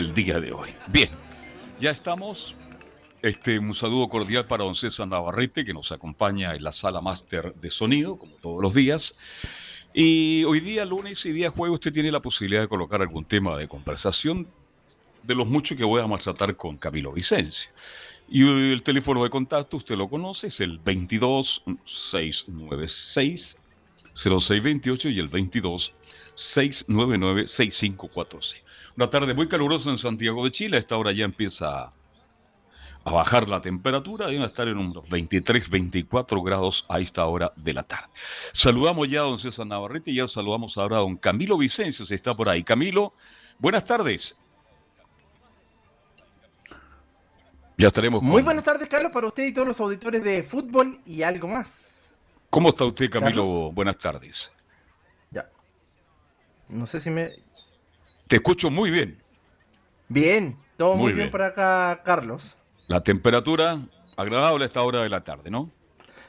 El día de hoy. Bien, ya estamos. Este, un saludo cordial para don César Navarrete, que nos acompaña en la sala máster de sonido, como todos los días. Y hoy día, lunes y día jueves, usted tiene la posibilidad de colocar algún tema de conversación de los muchos que voy a tratar con Camilo Vicencio. Y el teléfono de contacto, usted lo conoce, es el 22 696 0628 y el 22 699 6546. Una tarde muy calurosa en Santiago de Chile. A esta hora ya empieza a bajar la temperatura y va a estar en unos 23, 24 grados a esta hora de la tarde. Saludamos ya a don César Navarrete y ya saludamos ahora a don Camilo Vicencio, si está por ahí. Camilo, buenas tardes. Ya estaremos. Muy buenas tardes, Carlos, para usted y todos los auditores de fútbol y algo más. ¿Cómo está usted, Camilo? Buenas tardes. Ya. No sé si me. Te escucho muy bien. Bien, todo muy, bien. por acá, Carlos. La temperatura agradable a esta hora de la tarde, ¿no?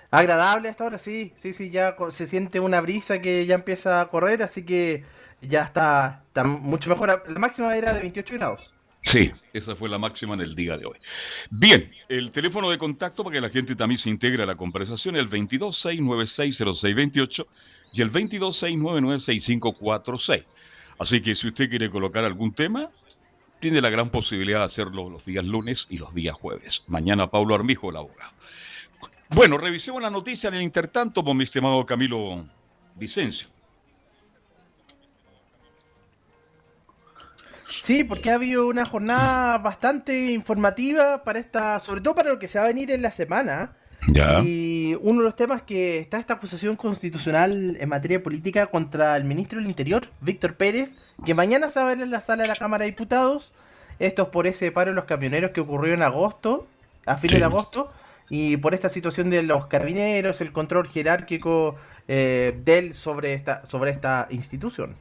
Agradable a esta hora, sí, sí, sí, ya se siente una brisa que ya empieza a correr, así que ya está, está mucho mejor. La máxima era de 28 grados. Sí, esa fue la máxima en el día de hoy. Bien, el teléfono de contacto para que la gente también se integre a la conversación es el 226960628 y el 226996546. Así que si usted quiere colocar algún tema, tiene la gran posibilidad de hacerlo los días lunes y los días jueves. Mañana Pablo Armijo, el abogado. Bueno, revisemos la noticia en el intertanto, con mi estimado Camilo Vicencio. Sí, porque ha habido una jornada bastante informativa para esta, sobre todo para lo que se va a venir en la semana. Y uno de los temas que está esta acusación constitucional en materia política contra el ministro del Interior, Víctor Pérez, que mañana se va a ver en la sala de la Cámara de Diputados. Esto es por ese paro de los camioneros que ocurrió en agosto, a fines de agosto, y por esta situación de los carabineros, el control jerárquico eh, de él sobre esta, sobre esta institución.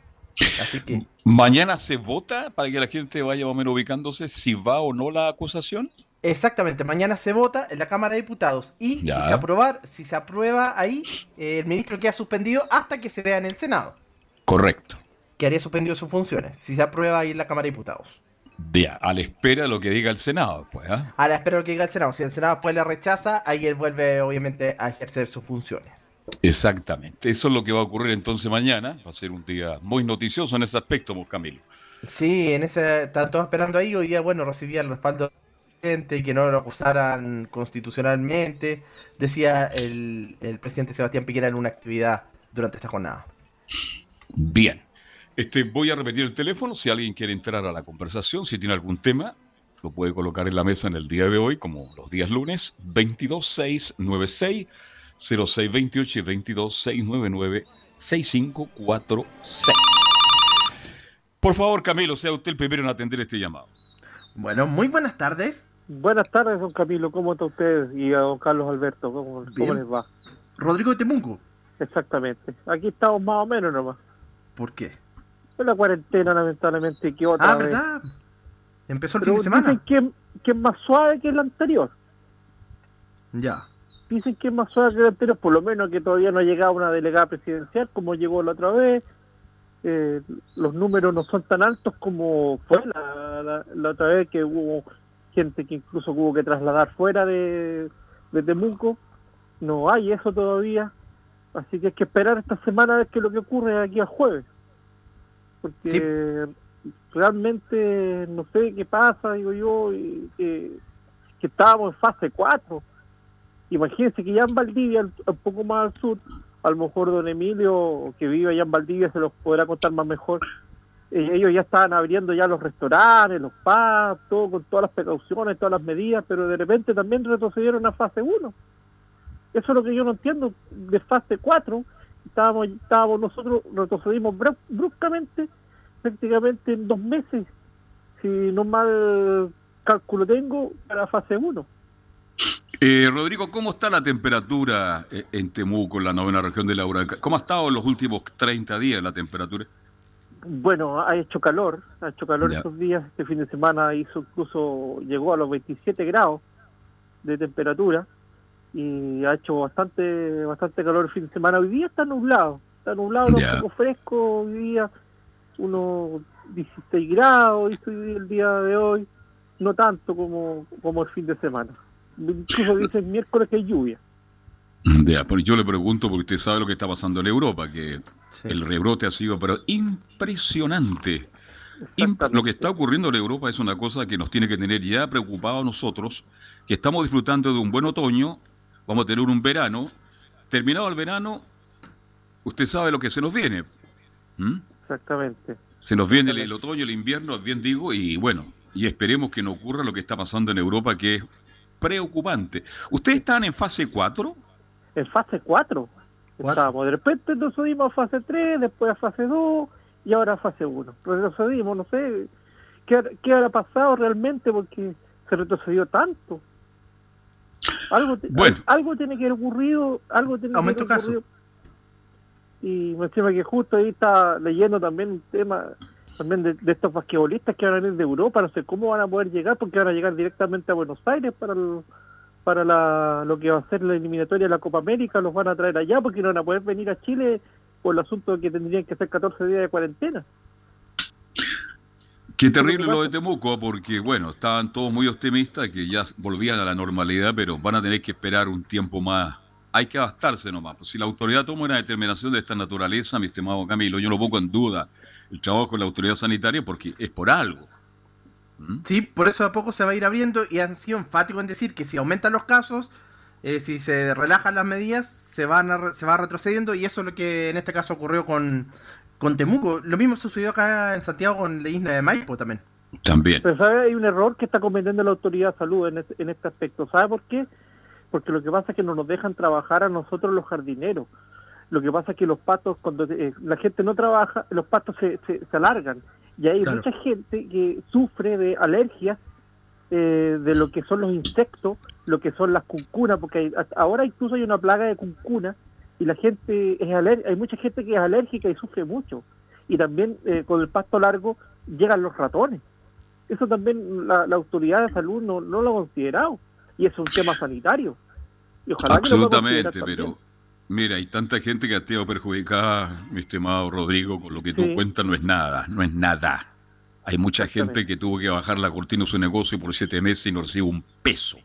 Así que. ¿Mañana se vota para que la gente vaya más o menos ubicándose si va o no la acusación? Exactamente, mañana se vota en la Cámara de Diputados y si se, aprobar, si se aprueba ahí, eh, el ministro queda suspendido hasta que se vea en el Senado. Correcto. Quedaría suspendido sus funciones, si se aprueba ahí en la Cámara de Diputados. Bien, a la espera de lo que diga el Senado, pues. ¿ah? A la espera de lo que diga el Senado. Si el Senado después le rechaza, ahí él vuelve obviamente a ejercer sus funciones. Exactamente, eso es lo que va a ocurrir entonces mañana. Va a ser un día muy noticioso en ese aspecto, Camilo. Sí, en ese, están todos esperando ahí. Hoy día, bueno, recibía el respaldo que no lo acusaran constitucionalmente, decía el, presidente Sebastián Piquera en una actividad durante esta jornada. Bien. Este, voy a repetir el teléfono. Si alguien quiere entrar a la conversación, si tiene algún tema, lo puede colocar en la mesa en el día de hoy, como los días lunes, 22696 0628 y 22699 6546. Por favor, Camilo, sea usted el primero en atender este llamado. Bueno, muy buenas tardes. Buenas tardes, don Camilo. ¿Cómo está usted? Y a don Carlos Alberto, ¿cómo, les va? Rodrigo de Temuco. Exactamente. Aquí estamos más o menos nomás. ¿Por qué? Es la cuarentena, lamentablemente, que otra Ah, ¿verdad? Empezó el fin de semana. Dicen que, que es más suave que el anterior. Ya. Dicen que es más suave que el anterior, por lo menos que todavía no ha llegado una delegada presidencial como llegó la otra vez. Eh, los números no son tan altos como fue la, la otra vez que hubo gente que incluso hubo que trasladar fuera de, de Temuco. No hay eso todavía. Así que hay que esperar esta semana a ver qué es lo que ocurre aquí al jueves. Porque realmente no sé qué pasa, digo yo, que, que estábamos en fase 4. Imagínense que ya en Valdivia, un poco más al sur, a lo mejor don Emilio, que vive allá en Valdivia, se los podrá contar más mejor. Eh, ellos ya estaban abriendo ya los restaurantes, los pubs, todo con todas las precauciones, todas las medidas, pero de repente también retrocedieron a fase 1. Eso es lo que yo no entiendo. De fase 4, estábamos, estábamos nosotros, retrocedimos bruscamente, prácticamente en dos meses, si no mal cálculo tengo, para fase 1. Eh, Rodrigo, ¿cómo está la temperatura eh, en Temuco, en la novena región de Laura? ¿Cómo ha estado en los últimos 30 días la temperatura? Bueno, ha hecho calor, ha hecho calor estos días, este fin de semana hizo incluso, llegó a los 27 grados de temperatura y ha hecho bastante bastante calor el fin de semana. Hoy día está nublado, está nublado, un poco fresco, hoy día unos 16 grados, hizo el día de hoy, no tanto como, como el fin de semana. Incluso dice el miércoles que hay lluvia. Ya, pero yo le pregunto porque usted sabe lo que está pasando en Europa, que el rebrote ha sido pero impresionante. lo que está ocurriendo en Europa es una cosa que nos tiene que tener ya preocupados nosotros, que estamos disfrutando de un buen otoño, vamos a tener un verano, terminado el verano, usted sabe lo que se nos viene. Exactamente. Se nos viene el, otoño, el invierno, bien digo, y bueno, y esperemos que no ocurra lo que está pasando en Europa, que es preocupante. ¿Ustedes están en fase 4? en fase 4. Estábamos, de repente retrocedimos a fase 3, después a fase 2 y ahora a fase 1. Retrocedimos, no sé qué, qué habrá pasado realmente porque se retrocedió tanto. Algo, algo tiene que haber ocurrido, algo tiene que haber ocurrido. Y me estima que justo ahí está leyendo también un tema también de, estos basquetbolistas que van a venir de Europa, no sé cómo van a poder llegar, porque van a llegar directamente a Buenos Aires para el, para la, lo que va a ser la eliminatoria de la Copa América, los van a traer allá porque no van a poder venir a Chile por el asunto de que tendrían que hacer 14 días de cuarentena. Qué terrible lo de Temuco, porque bueno, estaban todos muy optimistas que ya volvían a la normalidad, pero van a tener que esperar un tiempo más. Hay que adaptarse nomás. Pues si la autoridad toma una determinación de esta naturaleza, mi estimado Camilo, yo no pongo en duda el trabajo con la autoridad sanitaria porque es por algo. Sí, por eso a poco se va a ir abriendo y han sido enfáticos en decir que si aumentan los casos, eh, si se relajan las medidas, se, van se va retrocediendo y eso es lo que en este caso ocurrió con, con Temuco. Lo mismo sucedió acá en Santiago con la isla de Maipo también. También. Pero ¿sabe? hay un error que está cometiendo la autoridad de salud en, en este aspecto. ¿Sabe por qué? Porque lo que pasa es que no nos dejan trabajar a nosotros los jardineros. Lo que pasa es que los patos, cuando eh, la gente no trabaja, los patos se, se, se alargan y hay mucha gente que sufre de alergias eh, de lo que son los insectos, lo que son las cuncunas, porque ahora incluso hay una plaga de cuncunas y la gente es alérgica, hay mucha gente que es alérgica y sufre mucho. Y también eh, con el pasto largo llegan los ratones. Eso también la, autoridad de salud no, no, lo ha considerado. Y es un tema sanitario. Y ojalá Absolutamente, pero Mira, hay tanta gente que ha sido perjudicada, mi estimado Rodrigo, con lo que tú cuentas no es nada, no es nada. Hay mucha gente que tuvo que bajar la cortina de su negocio por siete meses y no recibe un peso.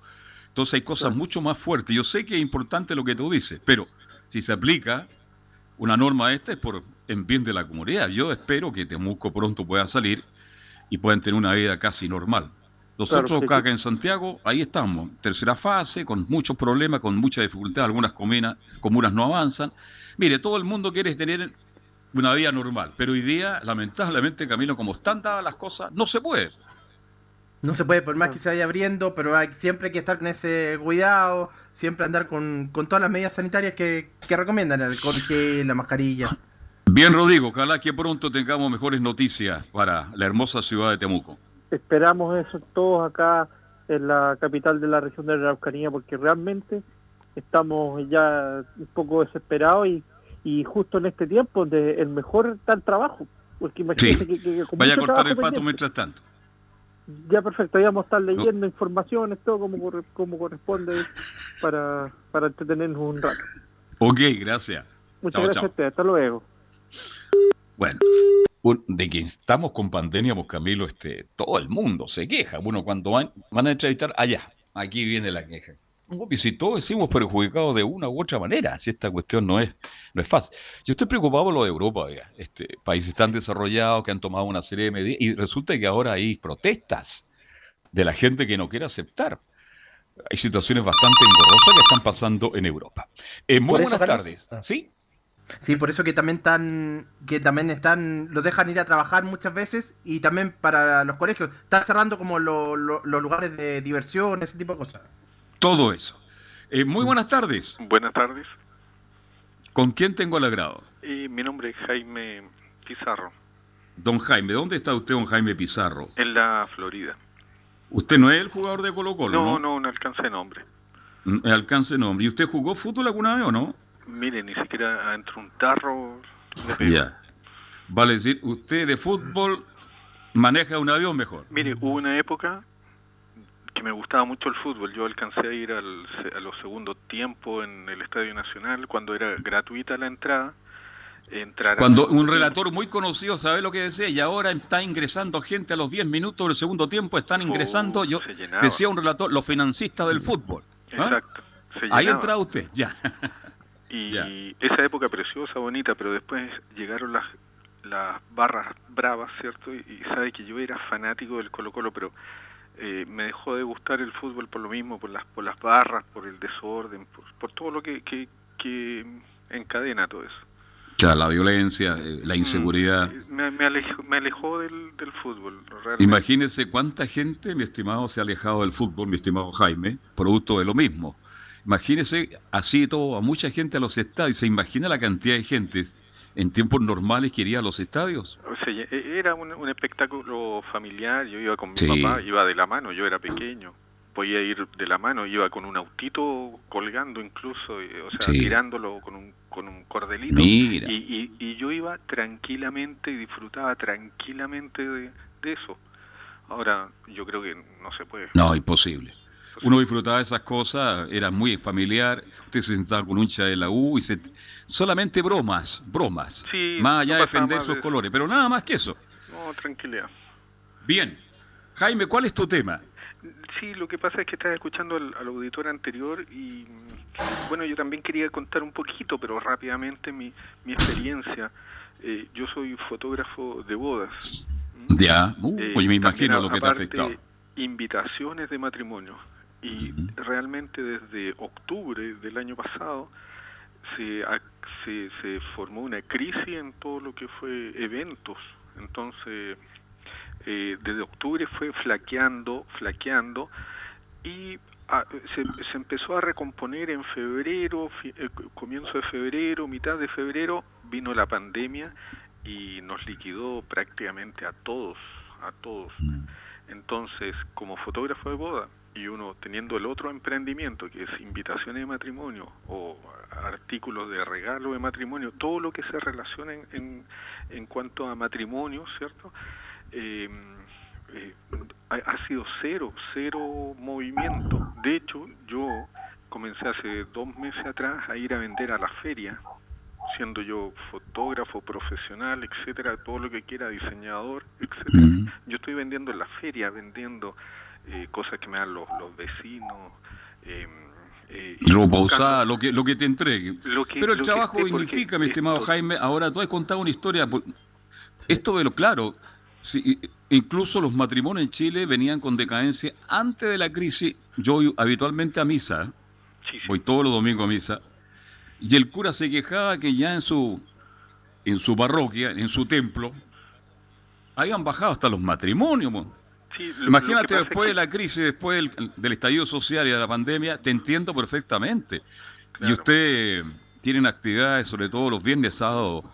Entonces hay cosas mucho más fuertes. Yo sé que es importante lo que tú dices, pero si se aplica una norma esta es por en bien de la comunidad. Yo espero que Temuco pronto pueda salir y puedan tener una vida casi normal. Nosotros acá en Santiago, ahí estamos, tercera fase, con muchos problemas, con mucha dificultad, algunas comunas, comunas no avanzan. Mire, todo el mundo quiere tener una vida normal, pero hoy día, lamentablemente, camino como están dadas las cosas, no se puede. No se puede, por más que se vaya abriendo, pero hay, siempre hay que estar con ese cuidado, siempre andar con, todas las medidas sanitarias que, que recomiendan, el alcohol la mascarilla. Bien, Rodrigo, ojalá que pronto tengamos mejores noticias para la hermosa ciudad de Temuco esperamos eso todos acá en la capital de la región de la Araucanía porque realmente estamos ya un poco desesperados y, y justo en este tiempo de el mejor tal trabajo porque imagínate que, vaya a cortar el pato mientras tanto ya perfecto, vamos a estar leyendo informaciones, todo como, como corresponde para, para entretenernos un rato. Ok, gracias. Muchas gracias hasta luego. Bueno, de que estamos con pandemia, pues Camilo, este, todo el mundo se queja. Bueno, cuando van, van a entrevistar, allá, aquí viene la queja. si todos decimos perjudicados de una u otra manera, si esta cuestión no es, no es fácil. Yo estoy preocupado por lo de Europa, este, países tan desarrollados que han tomado una serie de medidas y resulta que ahora hay protestas de la gente que no quiere aceptar. Hay situaciones bastante engorrosas que están pasando en Europa. Eh, muy buenas tardes. Ah. ¿Sí? Sí, por eso que también están, que también están, los dejan ir a trabajar muchas veces y también para los colegios. Están cerrando como los lugares de diversión, ese tipo de cosas. Todo eso. Eh, muy mm. buenas tardes. Buenas tardes. ¿Con quién tengo el agrado? Y mi nombre es Jaime Pizarro. Don Jaime, ¿dónde está usted, don Jaime Pizarro? En la Florida. ¿Usted no es el jugador de Colo Colo? No, no, no, alcance de nombre. Mm, alcance nombre. ¿Y usted jugó fútbol alguna vez o no? Mire, ni siquiera entre un tarro. Ya. Vale decir, usted de fútbol maneja un avión mejor. Mire, hubo una época que me gustaba mucho el fútbol. Yo alcancé a ir al, a los segundos tiempos en el Estadio Nacional cuando era gratuita la entrada. Entrar cuando un relator muy conocido sabe lo que decía y ahora está ingresando gente a los 10 minutos del segundo tiempo, están ingresando, oh, yo decía un relator, los financistas del fútbol. ¿ah? Exacto. Ahí entra usted, ya. Y esa época preciosa, bonita, pero después llegaron las, las barras bravas, ¿cierto? Y, sabe que yo era fanático del Colo Colo, pero eh, me dejó de gustar el fútbol por lo mismo, por las, por las barras, por el desorden, por, todo lo que, que, encadena todo eso. Ya, la violencia, eh, la mm, inseguridad. Me, me, alejó, me alejó del, del fútbol. Imagínese cuánta gente, mi estimado, se ha alejado del fútbol, mi estimado Jaime, producto de lo mismo. Imagínese así todo, a mucha gente a los estadios. ¿Se imagina la cantidad de gente en tiempos normales que iría a los estadios? E, era un, espectáculo familiar. Yo iba con mi papá, iba de la mano, yo era pequeño. Podía ir de la mano, iba con un autito colgando incluso, o sea, tirándolo con un, con un cordelito. Y, y, yo iba tranquilamente y disfrutaba tranquilamente de, de eso. Ahora, yo creo que no se puede. No, imposible uno disfrutaba de esas cosas, era muy familiar, usted se sentaba con un hincha de la U y se... solamente bromas, bromas, más allá de defender sus colores, pero nada más que eso. No, tranquilidad. Bien, Jaime, ¿cuál es tu tema? Sí, lo que pasa es que estaba escuchando al, auditor anterior y bueno, yo también quería contar un poquito, pero rápidamente mi, mi experiencia. Eh, yo soy fotógrafo de bodas. Ya, uh, pues me imagino lo que te ha afectado. Invitaciones de matrimonio y realmente desde octubre del año pasado se, se, se, formó una crisis en todo lo que fue eventos. Entonces, eh, desde octubre fue flaqueando, flaqueando y ah, se, se, empezó a recomponer en febrero, eh, comienzo de febrero, mitad de febrero, vino la pandemia y nos liquidó prácticamente a todos, a todos. Mm. Entonces, como fotógrafo de boda, y uno teniendo el otro emprendimiento que es invitaciones de matrimonio o artículos de regalo de matrimonio, todo lo que se relaciona en, en, cuanto a matrimonio, ¿cierto? Eh, eh, ha, sido cero, cero movimiento. De hecho, yo comencé hace dos meses atrás a ir a vender a la feria, siendo yo fotógrafo profesional, etcétera, todo lo que quiera, diseñador, etcétera. Yo estoy vendiendo en la feria, vendiendo eh, cosas que me dan los, los vecinos. Eh, eh, lo lo que, lo que te entregue. Pero el trabajo significa, mi estimado Jaime, ahora tú has contado una historia. Esto de lo claro, incluso los matrimonios en Chile venían con decadencia antes de la crisis. Yo voy habitualmente a misa, voy todos los domingos a misa, y el cura se quejaba que ya en su, en su parroquia, en su templo, habían bajado hasta los matrimonios. Imagínate después de la crisis, después del, estallido social y de la pandemia, te entiendo perfectamente. Y usted tiene actividades, sobre todo los viernes, sábados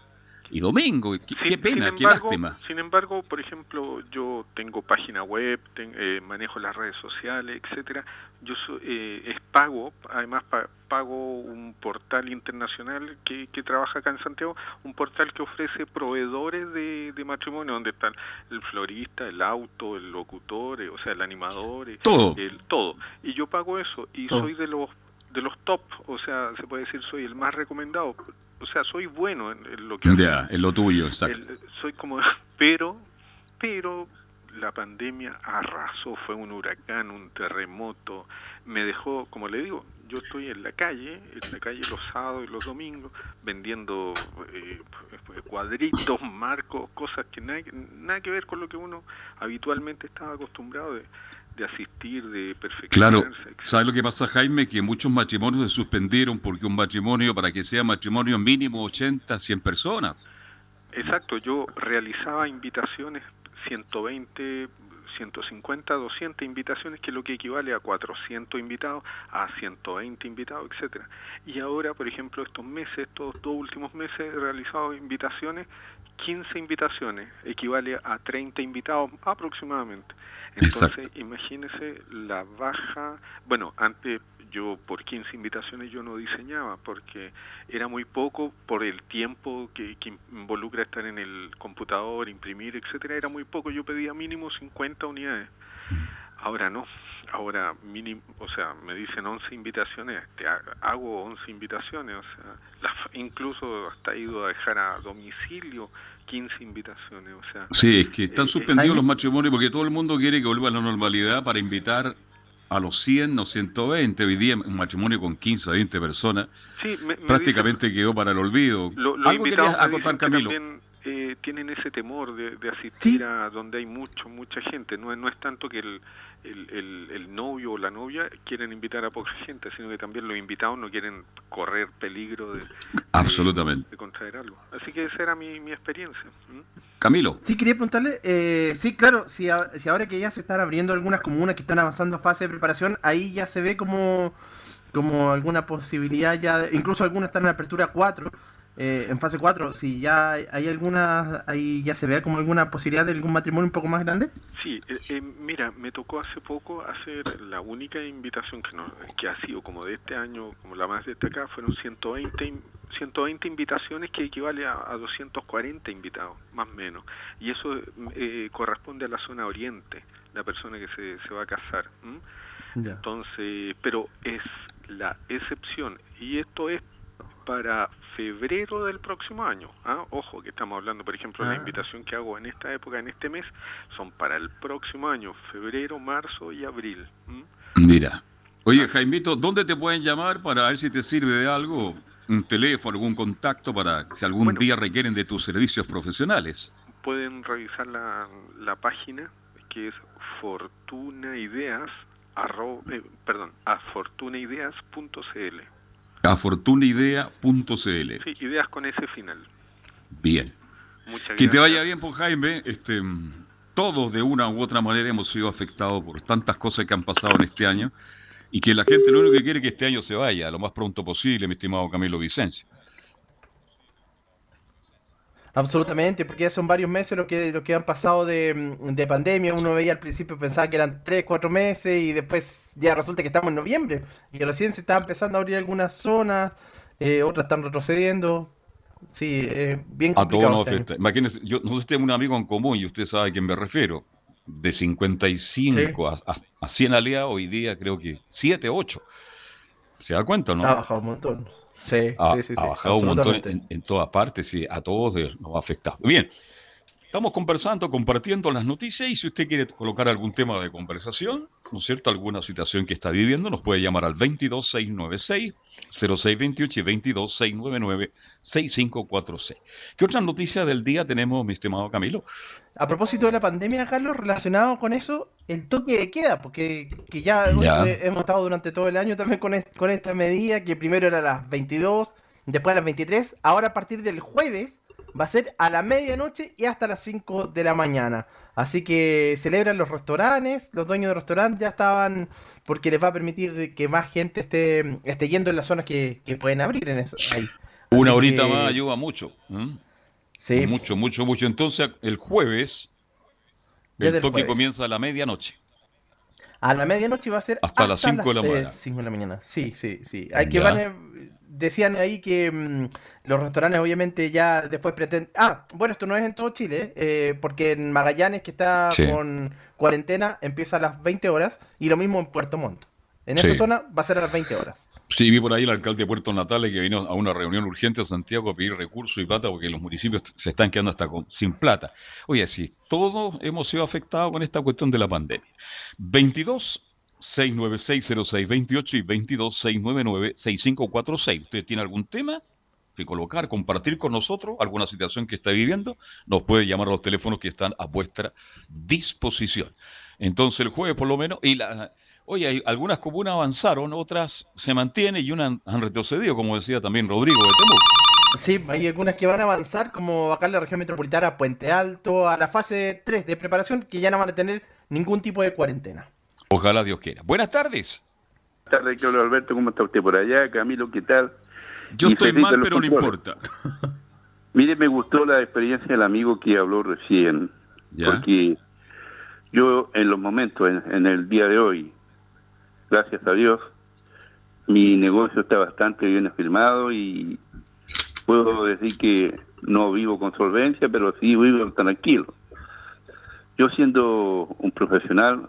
y domingo. Qué, pena, qué lástima. Sin embargo, por ejemplo, yo tengo página web, eh, manejo las redes sociales, etcétera. Yo eh, es pago, además pago un portal internacional que, que trabaja acá en Santiago, un portal que ofrece proveedores de, de matrimonio, donde están el florista, el auto, el locutor, eh, o sea, el animador, todo. El, todo. Y yo pago eso y soy de los de los top, o sea, se puede decir soy el más recomendado o sea, soy bueno en, lo que... Ya, en lo tuyo, exacto. soy como... Pero, pero la pandemia arrasó, fue un huracán, un terremoto, me dejó, como le digo, yo estoy en la calle, en la calle los sábados y los domingos, vendiendo eh, cuadritos, marcos, cosas que nada, nada que ver con lo que uno habitualmente estaba acostumbrado de, de asistir, de perfeccionarse. Claro, ¿sabes lo que pasa, Jaime? Que muchos matrimonios se suspendieron porque un matrimonio, para que sea matrimonio mínimo 80, 100 personas. Exacto, yo realizaba invitaciones 120, 150, 200 invitaciones, que es lo que equivale a 400 invitados, a 120 invitados, etcétera. Y ahora, por ejemplo, estos meses, estos dos últimos meses, he realizado invitaciones, 15 invitaciones, equivale a 30 invitados aproximadamente. Entonces, imagínese la baja, bueno, antes yo por 15 invitaciones yo no diseñaba porque era muy poco por el tiempo que, involucra estar en el computador, imprimir, etcétera, era muy poco, yo pedía mínimo 50 unidades. Ahora no, ahora mínimo, o sea, me dicen 11 invitaciones, te hago 11 invitaciones, o sea, incluso hasta he ido a dejar a domicilio 15 invitaciones, o sea. Sí, es que están eh, suspendidos los matrimonios porque todo el mundo quiere que vuelva a la normalidad para invitar a los 100 o 120. Hoy día un matrimonio con 15 o 20 personas prácticamente quedó para el olvido. Lo, Algo querías acotar, Camilo. También, eh, tienen ese temor de, asistir a donde hay mucho, mucha gente. No, no es tanto que el, el, el, novio o la novia quieren invitar a poca gente, sino que también los invitados no quieren correr peligro de, Absolutamente. contraer algo. Así que esa era mi, mi experiencia. Camilo. Sí, quería preguntarle, eh, sí, claro, si, si ahora que ya se están abriendo algunas comunas que están avanzando a fase de preparación, ahí ya se ve como, como alguna posibilidad, ya incluso algunas están en apertura 4 eh, en fase 4, si ya hay alguna, ahí ya se ve como alguna posibilidad de algún matrimonio un poco más grande. Sí, eh, eh, mira, me tocó hace poco hacer la única invitación que, no, que ha sido como de este año, como la más destacada, fueron 120, 120 invitaciones que equivale a, 240 invitados, más o menos. Y eso corresponde a la zona oriente, la persona que se, se va a casar. Entonces, pero es la excepción. Y esto es para febrero del próximo año. ¿ah? Ojo, que estamos hablando, por ejemplo, la ah. invitación que hago en esta época, en este mes, son para el próximo año, febrero, marzo y abril. Mira. Oye, Jaimito, ¿dónde te pueden llamar para ver si te sirve de algo? ¿Un teléfono, algún contacto para si algún día requieren de tus servicios profesionales? Pueden revisar la, la página que es fortunaideas, arro, eh, perdón, afortunaideas.cl afortunaidea.cl. Sí, ideas con ese final. Bien. Muchas que te vaya bien, pues, Jaime. Este, todos de una u otra manera hemos sido afectados por tantas cosas que han pasado en este año y que la gente lo único que quiere es que este año se vaya lo más pronto posible, mi estimado Camilo Vicencio. Absolutamente, porque ya son varios meses lo que, lo que han pasado de, de, pandemia. Uno veía al principio, pensaba que eran 3, 4 meses y después ya resulta que estamos en noviembre y recién se está empezando a abrir algunas zonas, eh, otras están retrocediendo. Sí, eh, bien complicado. A todos este Imagínense, yo, nosotros tenemos un amigo en común y usted sabe a quién me refiero. De 55 a, a, a, 100 aliados, hoy día creo que 7, 8. ¿Se da cuenta, no? Ha bajado un montón. Sí, sí, sí. Ha bajado un montón en, en todas partes, sí, a todos nos ha afectado. Bien, estamos conversando, compartiendo las noticias y si usted quiere colocar algún tema de conversación, ¿no es cierto? Alguna situación que está viviendo, nos puede llamar al 22696-0628 y 22699-6546. ¿Qué otra noticia del día tenemos, mi estimado Camilo? A propósito de la pandemia, Carlos, relacionado con eso, el toque de queda, porque que ya, hemos estado durante todo el año también con, con esta medida, que primero era a las 22, después a las 23, ahora a partir del jueves va a ser a la medianoche y hasta las 5 de la mañana. Así que celebran los restaurantes, los dueños de restaurantes ya estaban, porque les va a permitir que más gente esté, esté yendo en las zonas que, pueden abrir en eso, ahí. Una horita más ayuda mucho. Sí. Mucho, mucho, mucho. Entonces, el jueves, el toque comienza a la medianoche. A la medianoche va a ser hasta, las 5 de la mañana. 5 de la mañana. Sí, sí, sí. Hay que van, decían ahí que mm, los restaurantes obviamente ya después pretenden... Ah, bueno, esto no es en todo Chile, eh, porque en Magallanes, que está con cuarentena, empieza a las 20 horas, y lo mismo en Puerto Montt. En esa zona va a ser a las 20 horas. Sí, vi por ahí el alcalde de Puerto Natales que vino a una reunión urgente a Santiago a pedir recursos y plata porque los municipios se están quedando hasta sin plata. Oye, sí, todos hemos sido afectados con esta cuestión de la pandemia. 22 696 0628 y 22 699 6546. ¿Usted tiene algún tema que colocar, compartir con nosotros alguna situación que está viviendo? Nos puede llamar a los teléfonos que están a vuestra disposición. Entonces el jueves por lo menos, y la, Oye, algunas comunas avanzaron, otras se mantienen y unas han retrocedido, como decía también Rodrigo de Temuco. Sí, hay algunas que van a avanzar, como acá en la región metropolitana, Puente Alto, a la fase 3 de preparación, que ya no van a tener ningún tipo de cuarentena. Ojalá Dios quiera. Buenas tardes. Buenas tardes, Alberto. ¿Cómo está usted por allá? Camilo, ¿qué tal? Yo estoy mal, pero no importa. Mire, me gustó la experiencia del amigo que habló recién. Porque yo, en los momentos, en el día de hoy, gracias a Dios, mi negocio está bastante bien afirmado y puedo decir que no vivo con solvencia, pero sí vivo tranquilo. Yo siendo un profesional,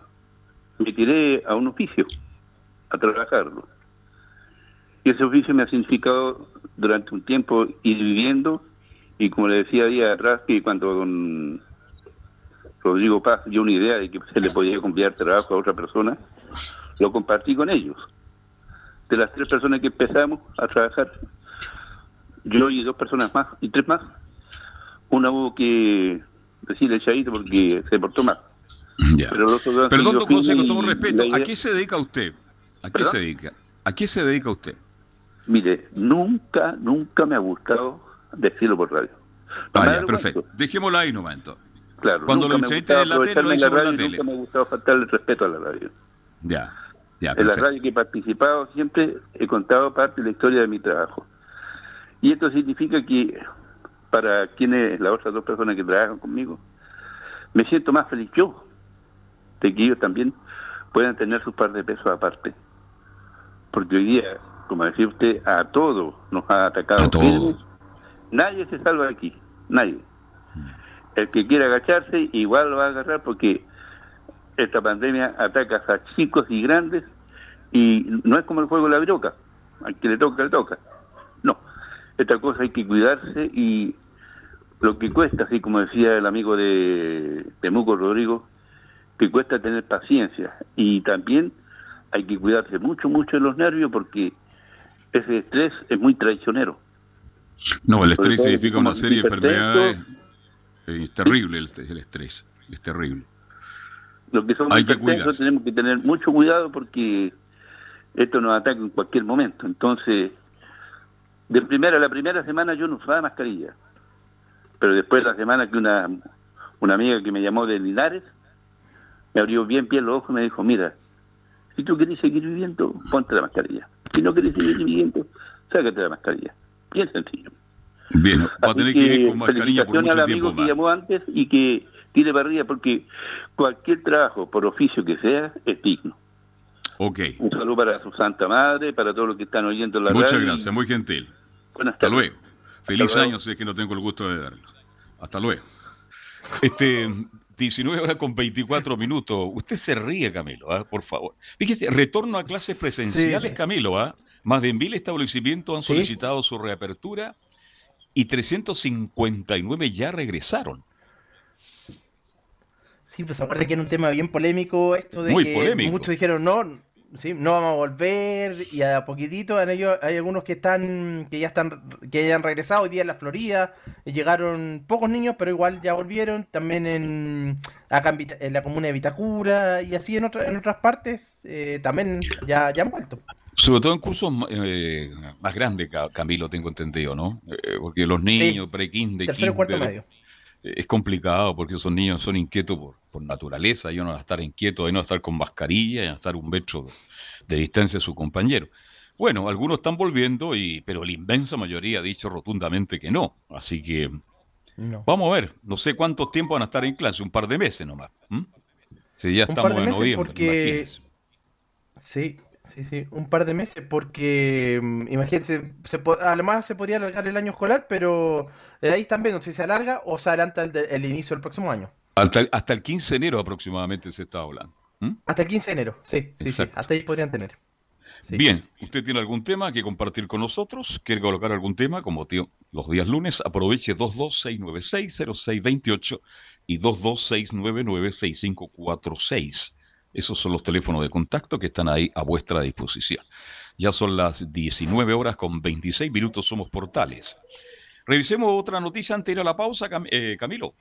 me tiré a un oficio, a trabajarlo. Y ese oficio me ha significado durante un tiempo ir viviendo y como le decía día atrás que cuando Rodrigo Paz dio una idea de que se le podía confiar trabajo a otra persona, lo compartí con ellos. De las tres personas que empezamos a trabajar, yo y dos personas más, y tres más, una hubo que decirle echadito porque se portó mal. Pero los Perdón, don José, con todo respeto, ¿a qué se dedica usted? ¿A qué se dedica? ¿A qué se dedica usted? Mire, nunca, nunca me ha gustado decirlo por radio. Ah, perfecto. Dejémoslo ahí un momento. Claro, Cuando lo hiciste en la tele, lo hizo la radio, Nunca me ha gustado faltarle respeto a la radio. Ya en la radio que he participado siempre he contado parte de la historia de mi trabajo. Y esto significa que para quienes, las otras dos personas que trabajan conmigo, me siento más feliz yo de que ellos también puedan tener sus par de pesos aparte. Porque hoy día, como decía usted, a todos nos ha atacado. Nadie se salva aquí, nadie. Mm. El que quiera agacharse igual lo va a agarrar porque esta pandemia ataca a chicos y grandes y no es como el juego de la broca, al que le toca, le toca. No, esta cosa hay que cuidarse y lo que cuesta, así como decía el amigo de Temuco Rodrigo, que cuesta tener paciencia y también hay que cuidarse mucho, mucho de los nervios porque ese estrés es muy traicionero. No, el estrés significa una serie de enfermedades. Es terrible el, el estrés, es terrible. Los que somos hipertensos tenemos que tener mucho cuidado porque esto nos ataca en cualquier momento. Entonces, de primera la primera semana yo no usaba mascarilla, pero después de la semana que una, una amiga que me llamó de Linares me abrió bien bien los ojos y me dijo, mira, si tú querés seguir viviendo, ponte la mascarilla. Si no querés seguir viviendo, sácate la mascarilla. Bien sencillo. Bien, va a tener que, ir con mascarilla por mucho al amigo que llamó antes y que tire para arriba porque cualquier trabajo, por oficio que sea, es digno. Ok. Un saludo para su Santa Madre, para todos los que están oyendo la Muchas gracias, muy gentil. Buenas Hasta luego. Feliz año, sé que no tengo el gusto de darlo. Hasta luego. Este, 19 horas con 24 minutos. Usted se ríe, Camilo, ¿ah? por favor. Fíjese, retorno a clases presenciales, Camilo. ¿ah? Más de mil establecimientos han solicitado su reapertura y 359 ya regresaron. Sí, pues aparte que era un tema bien polémico esto de que muchos dijeron no, sí, no vamos a volver y a poquitito en ellos hay algunos que están que ya están que ya han regresado hoy día en la Florida llegaron pocos niños pero igual ya volvieron también en acá en, la comuna de Vitacura y así en, en otras partes eh, también ya, ya han vuelto. Sobre todo en cursos eh, más grandes, Camilo, tengo entendido, ¿no? Eh, porque los niños, pre-kinder, tercero cuarto medio es complicado porque esos niños son inquietos por, por naturaleza, ellos no van a estar inquietos, ellos no van a estar con mascarilla, van a estar un metro de, distancia de su compañero. Bueno, algunos están volviendo, y, pero la inmensa mayoría ha dicho rotundamente que no. Así que vamos a ver, no sé cuántos tiempos van a estar en clase, un par de meses nomás. Si ya estamos en noviembre. Porque... Sí, Sí, sí, un par de meses, porque mm, imagínense, se, además se podría alargar el año escolar, pero ahí están viendo si se alarga o se adelanta el, inicio del próximo año. Hasta, hasta, el 15 de enero aproximadamente se está hablando. Hasta el 15 de enero, sí, sí, sí, hasta ahí podrían tener. Bien, ¿usted tiene algún tema que compartir con nosotros? ¿Quiere colocar algún tema? Como tío, los días lunes, aproveche 226960628 y 226996546. Esos son los teléfonos de contacto que están ahí a vuestra disposición. Ya son las 19 horas con 26 minutos, somos portales. Revisemos otra noticia antes de ir a la pausa, eh, Camilo.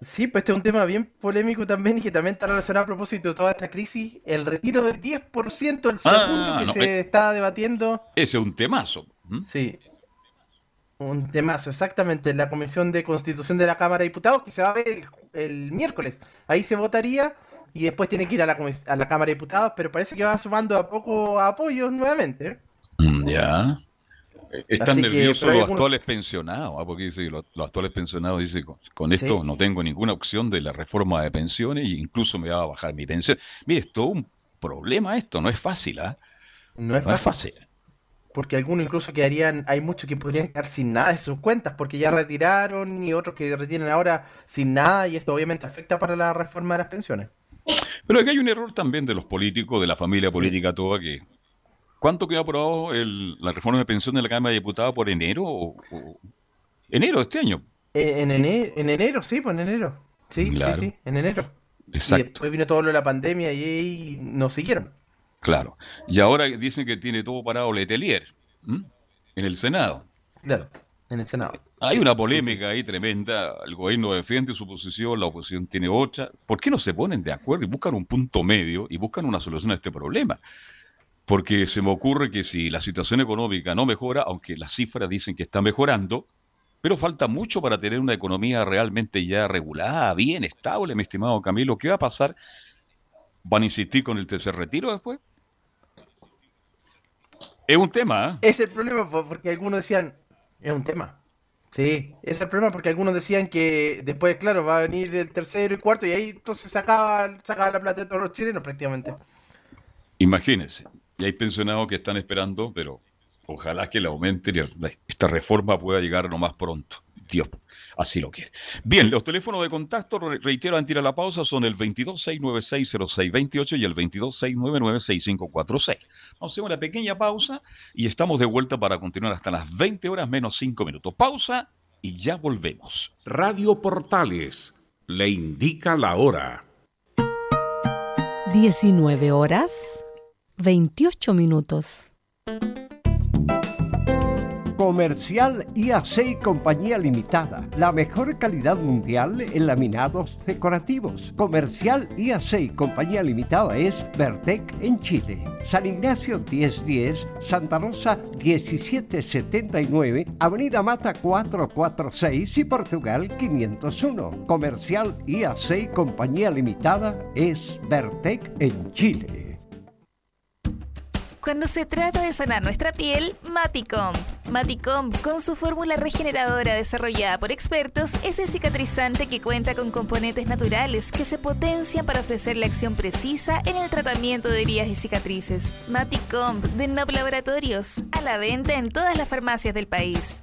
Sí, pues este es un tema bien polémico también y que también está relacionado a propósito de toda esta crisis. El retiro del 10% el segundo ah, que se eh, está debatiendo. Ese es un temazo. Sí. Un temazo, exactamente. La Comisión de Constitución de la Cámara de Diputados que se va a ver el, miércoles. Ahí se votaría y después tiene que ir a la, a la Cámara de Diputados, pero parece que va sumando a poco apoyos nuevamente. Mm, ya. Eh, están nerviosos los actuales pensionados, ¿ah? porque dice, los, actuales pensionados dicen, con, esto no tengo ninguna opción de la reforma de pensiones e incluso me va a bajar mi pensión. Mire, es todo un problema esto, no es fácil, ¿ah? No, es, fácil. Porque algunos incluso quedarían, hay muchos que podrían quedar sin nada de sus cuentas porque ya retiraron y otros que retienen ahora sin nada y esto obviamente afecta para la reforma de las pensiones. Pero aquí hay un error también de los políticos, de la familia política toda, que ¿Cuánto quedó aprobado el, la reforma de pensión de la Cámara de Diputados por enero? O, enero de este año. Eh, en, enero, en enero, sí, pues en enero. Sí, sí, sí, en enero. Exacto. Y después vino todo lo de la pandemia y ahí nos siguieron. Claro. Y ahora dicen que tiene todo parado Letelier en el Senado. Claro, en el Senado. Hay una polémica ahí tremenda. El gobierno defiende su posición, la oposición tiene otra. ¿Por qué no se ponen de acuerdo y buscan un punto medio y buscan una solución a este problema? porque se me ocurre que si la situación económica no mejora, aunque las cifras dicen que está mejorando, pero falta mucho para tener una economía realmente ya regulada, bien estable, mi estimado Camilo. ¿Qué va a pasar? ¿Van a insistir con el tercer retiro después? Es un tema. ¿eh? Es el problema porque algunos decían, es un tema. Sí, es el problema porque algunos decían que después, claro, va a venir el tercero y cuarto y ahí entonces sacaba, sacaba la plata de todos los chilenos prácticamente. Imagínense, y hay pensionados que están esperando, pero ojalá que le aumente y esta reforma pueda llegar lo más pronto. Dios, así lo quiere. Bien, los teléfonos de contacto, reitero, antes de la pausa, son el 226960628 y el 226996546. Vamos a hacer una pequeña pausa y estamos de vuelta para continuar hasta las 20 horas menos 5 minutos. Pausa y ya volvemos. Radio Portales le indica la hora. 19 horas 28 minutos. Comercial IAC Compañía Limitada. La mejor calidad mundial en laminados decorativos. Comercial IAC Compañía Limitada es Vertec en Chile. San Ignacio 1010, Santa Rosa 1779, Avenida Mata 446 y Portugal 501. Comercial IAC Compañía Limitada es Vertec en Chile. Cuando se trata de sanar nuestra piel, Maticom. Maticom, con su fórmula regeneradora desarrollada por expertos, es el cicatrizante que cuenta con componentes naturales que se potencian para ofrecer la acción precisa en el tratamiento de heridas y cicatrices. Maticom de Nob Laboratorios, a la venta en todas las farmacias del país.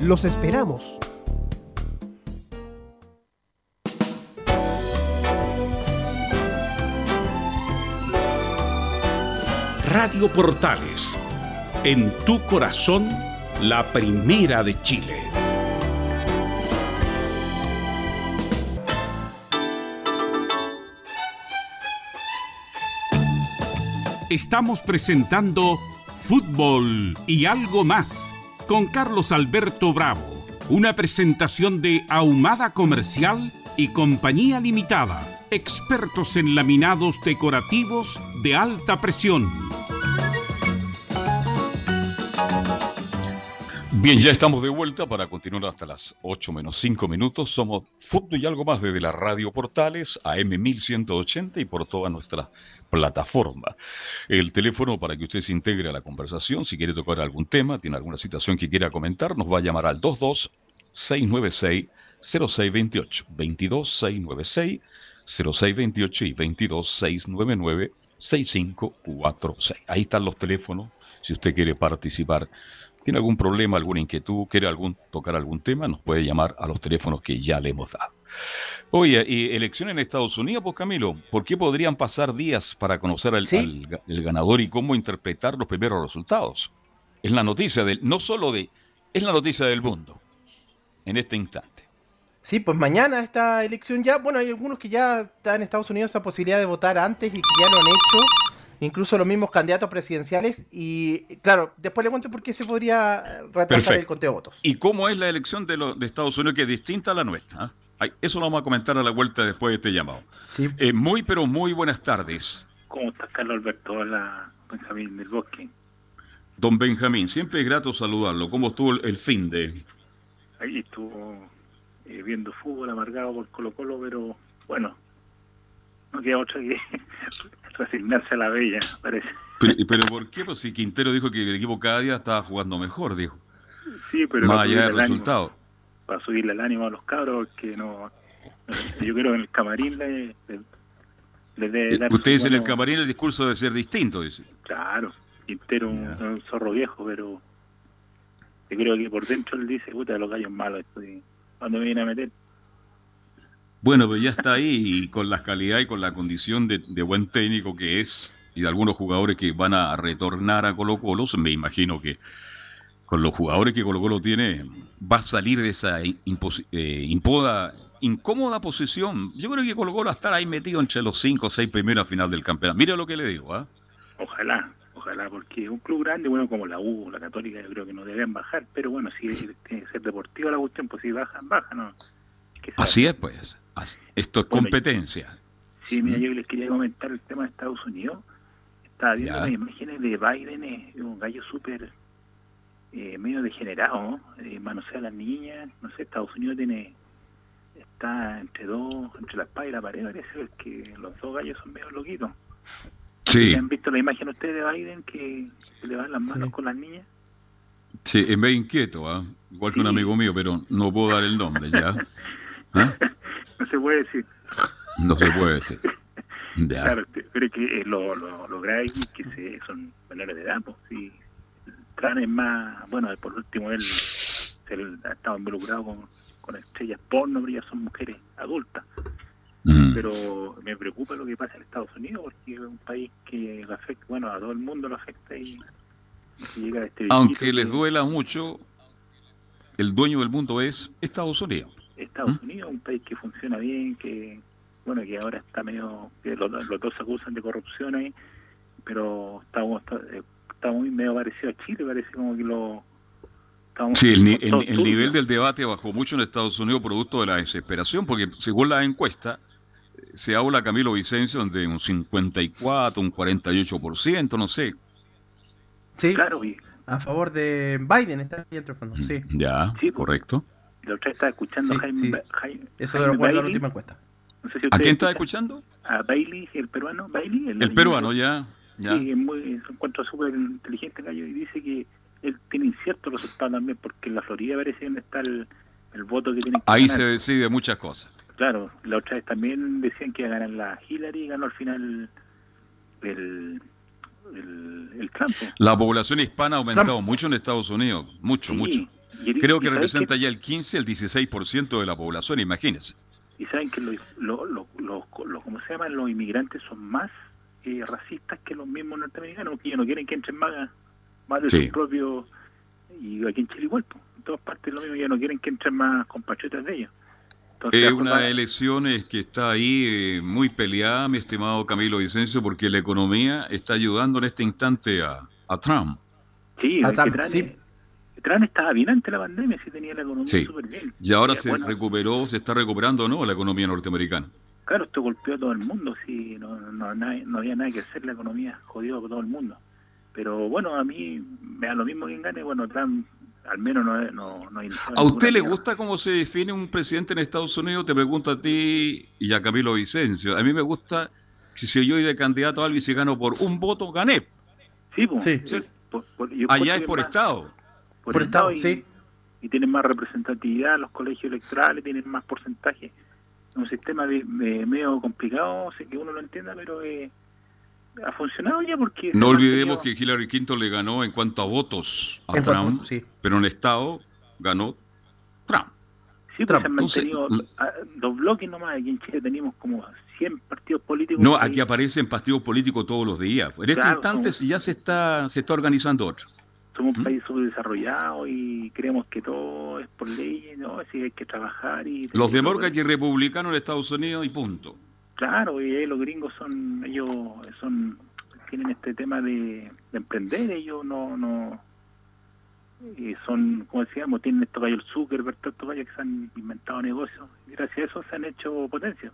Los esperamos. Radio Portales, en tu corazón, la primera de Chile. Estamos presentando fútbol y algo más con Carlos Alberto Bravo. Una presentación de Ahumada Comercial y Compañía Limitada, expertos en laminados decorativos de alta presión. Bien, ya estamos de vuelta para continuar hasta las 8 menos 5 minutos. Somos Fútbol y algo más desde la Radio Portales, AM 1180 y por toda nuestra plataforma. El teléfono para que usted se integre a la conversación, si quiere tocar algún tema, tiene alguna situación que quiera comentar, nos va a llamar al 22 696 0628 22 696 0628 y 22 699 6546. Ahí están los teléfonos si usted quiere participar tiene algún problema, alguna inquietud, quiere algún, tocar algún tema, nos puede llamar a los teléfonos que ya le hemos dado. Oye, y elección en Estados Unidos, pues Camilo, ¿por qué podrían pasar días para conocer al, el ganador y cómo interpretar los primeros resultados? Es la noticia del, no solo de, es la noticia del mundo en este instante. Sí, pues mañana esta elección ya, bueno, hay algunos que ya están en Estados Unidos esa posibilidad de votar antes y que ya lo han hecho incluso los mismos candidatos presidenciales. Y claro, después le cuento por qué se podría retrasar el conteo de votos. ¿Y cómo es la elección de, de, Estados Unidos que es distinta a la nuestra? Eso lo vamos a comentar a la vuelta después de este llamado. Sí. Eh, muy, pero muy buenas tardes. ¿Cómo estás, Carlos Alberto? Hola, Benjamín del Bosque. Don Benjamín, siempre es grato saludarlo. ¿Cómo estuvo el, fin de...? Ahí estuvo eh, viendo fútbol amargado por Colo Colo, pero bueno, no queda otra que resignarse a la bella, parece. Pero, ¿por qué? Pues si Quintero dijo que el equipo cada día estaba jugando mejor, dijo. Sí, pero... Más allá del resultado. Para subirle el ánimo a los cabros, que no... Yo creo que en el camarín le... le, eh, Usted dice en el camarín el discurso debe ser distinto, dice. Claro, Quintero un, un zorro viejo, pero... Yo creo que por dentro él dice, puta, los gallos malos, estoy... ¿Cuándo me viene a meter? Bueno, pues ya está ahí y con la calidad y con la condición de, buen técnico que es y de algunos jugadores que van a retornar a Colo Colo, me imagino que con los jugadores que Colo Colo tiene va a salir de esa eh, impoda, incómoda posición. Yo creo que Colo Colo va a estar ahí metido entre los cinco o seis primeros a final del campeonato. Mire lo que le digo. ¿ah? Ojalá, ojalá, porque un club grande, bueno, como la U, la Católica, yo creo que no deben bajar, pero bueno, si tiene que ser deportivo la cuestión, pues si bajan, bajan. ¿no? Así es, pues. Esto es competencia. Sí, mira, yo les quería comentar el tema de Estados Unidos. Estaba viendo las imágenes de Biden, es un gallo súper eh, medio degenerado, ¿no? Eh, manosea a las niñas, no sé, Estados Unidos tiene está entre dos, entre la espada y la pared, parece que los dos gallos son medio loquitos. Sí. ¿Han visto la imagen ustedes de Biden que, le van las manos con las niñas? Sí, es medio inquieto, ¿ah? igual que un amigo mío, pero no puedo dar el nombre ya. ¿Ah? no se puede decir. No se puede decir. Claro, pero es que eh, lo, lo, lo grave es que se, son menores de edad. Pues, sí. Tran es más, bueno, por último él, él ha estado involucrado con, con estrellas porno, pero ya son mujeres adultas. Mm. Pero me preocupa lo que pasa en Estados Unidos, porque es un país que lo afecta, bueno, a todo el mundo lo afecta y, llega a este Aunque les duela mucho, el dueño del mundo es Estados Unidos. Estados ¿Mm? Unidos, un país que funciona bien, que bueno, que ahora está medio, que los, dos se acusan de corrupción ahí, pero estamos, eh, está, muy medio parecido a Chile, parece como que lo... sí, el, el, nivel del debate bajó mucho en Estados Unidos producto de la desesperación, porque según la encuesta, se habla Camilo Vicencio de un 54, un 48%, no sé. Sí, claro, a favor de Biden está ahí el fondo, sí. Ya, sí, correcto. La otra estaba escuchando a Jaime, Eso de lo la última encuesta. ¿A quién estaba escuchando? A Bailey, el peruano. Bailey, el, peruano, ya. Ya. Sí, es muy, se encuentra súper inteligente gallo y dice que él tiene incierto resultado también porque en la Florida parece donde está el, el voto que tiene que Ahí se decide muchas cosas. Claro, la otra vez también decían que iba a ganar la Hillary y ganó al final el, el, el Trump. La población hispana ha aumentado mucho en Estados Unidos, mucho, mucho. Creo que representa ya el 15, el 16% de la población, imagínense. Y saben que los, lo, ¿cómo se llaman? Los inmigrantes son más eh, racistas que los mismos norteamericanos, porque ellos no quieren que entren más, más de sus propios... Y aquí en Chile igual, en todas partes lo mismo, ellos no quieren que entren más compatriotas de ellos. es una elección que está ahí eh, muy peleada, mi estimado Camilo Vicencio, porque la economía está ayudando en este instante a, a Trump. Sí, sí. Trump estaba bien ante la pandemia, sí tenía la economía súper bien. Y ahora se recuperó, se está recuperando, ¿no? La economía norteamericana. Claro, esto golpeó a todo el mundo, sí, no, no, no había nada que hacer, la economía jodió a todo el mundo. Pero bueno, a mí me da lo mismo quien gane, bueno, Trump al menos no, no, no hay... ¿A usted le gusta cómo se define un presidente en Estados Unidos? Te pregunto a ti y a Camilo Vicencio. A mí me gusta, si yo soy de candidato a alguien y si gano por un voto, gané. Sí, pues, sí. Allá es por Estado por, Estado, y, sí. Y tienen más representatividad, los colegios electorales tienen más porcentaje. Un sistema de, medio complicado, sé que uno lo entienda, pero eh, ha funcionado ya porque... No olvidemos que Hillary Clinton le ganó en cuanto a votos a Trump, pero en el Estado ganó Trump. Sí, pues se han mantenido dos bloques nomás. Aquí en Chile tenemos como 100 partidos políticos. No, aquí aparecen partidos políticos todos los días. En este instante ya se está, se está organizando otro somos un país subdesarrollado y creemos que todo es por ley, ¿no? Así hay que trabajar y... Los demócratas y republicanos en Estados Unidos y punto. Claro, y los gringos son, ellos son, tienen este tema de, emprender, ellos no, no, y son, como decíamos, tienen estos gallos Zuckerberg, estos gallos que se han inventado negocios, y gracias a eso se han hecho potencia.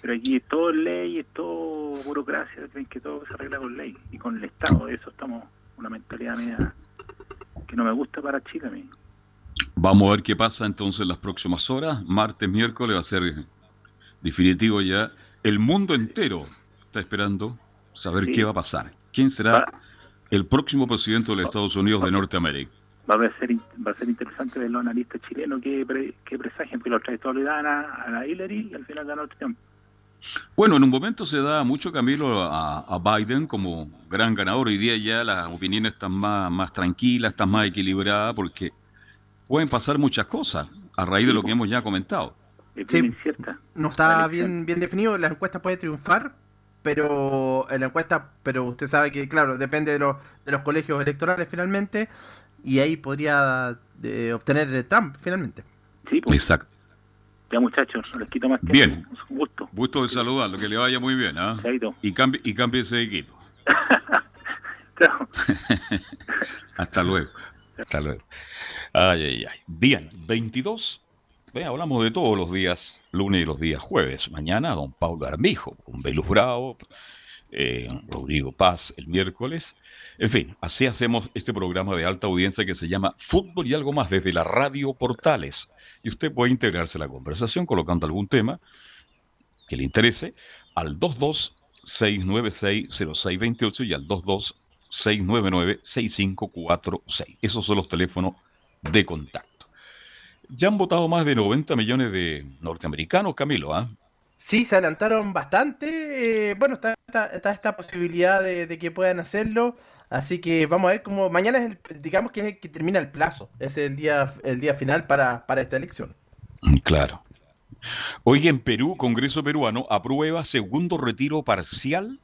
Pero aquí es todo ley, es todo burocracia, creen que todo se arregla con ley y con el Estado, de eso estamos una mentalidad mía que no me gusta para Chile a mí. Vamos a ver qué pasa entonces en las próximas horas. Martes, miércoles va a ser definitivo ya. El mundo entero está esperando saber qué va a pasar. ¿Quién será el próximo presidente de los Estados Unidos de Norteamérica? Va a ser, va a ser interesante ver los analistas chilenos que, pre, que presagian, que los trae a, a la Hillary y al final ganó tiempo. Bueno, en un momento se da mucho camino a, Biden como gran ganador. Hoy día ya las opiniones están más, más tranquilas, están más equilibradas, porque pueden pasar muchas cosas a raíz de lo que hemos ya comentado. Sí, no está bien, bien definido. La encuesta puede triunfar, pero en la encuesta, pero usted sabe que, claro, depende de los, de los colegios electorales finalmente, y ahí podría eh, obtener Trump finalmente. Sí, pues. Exacto. Ya muchachos, no les quito más tiempo. Bien. Un gusto. Gusto de saludarlo, que le vaya muy bien. ¿ah? Y cambie, y cambie ese equipo. Chao. Hasta luego. Hasta luego. Ay, ay, ay. Bien, 22. hablamos de todos los días, lunes y los días jueves. Mañana, don Paulo Armijo, con Belus Bravo, eh, Rodrigo Paz el miércoles. En fin, así hacemos este programa de alta audiencia que se llama Fútbol y algo más desde la radio Portales y usted puede integrarse a la conversación colocando algún tema que le interese al 226960628 y al 226996546. Esos son los teléfonos de contacto. Ya han votado más de 90 millones de norteamericanos, Camilo, ¿ah? Sí, se adelantaron bastante. Eh, bueno, está, esta posibilidad de, que puedan hacerlo. Así que vamos a ver cómo mañana es el, digamos que es el que termina el plazo, es el día el día final para, esta elección. Mm, claro. Hoy en Perú, Congreso peruano aprueba segundo retiro parcial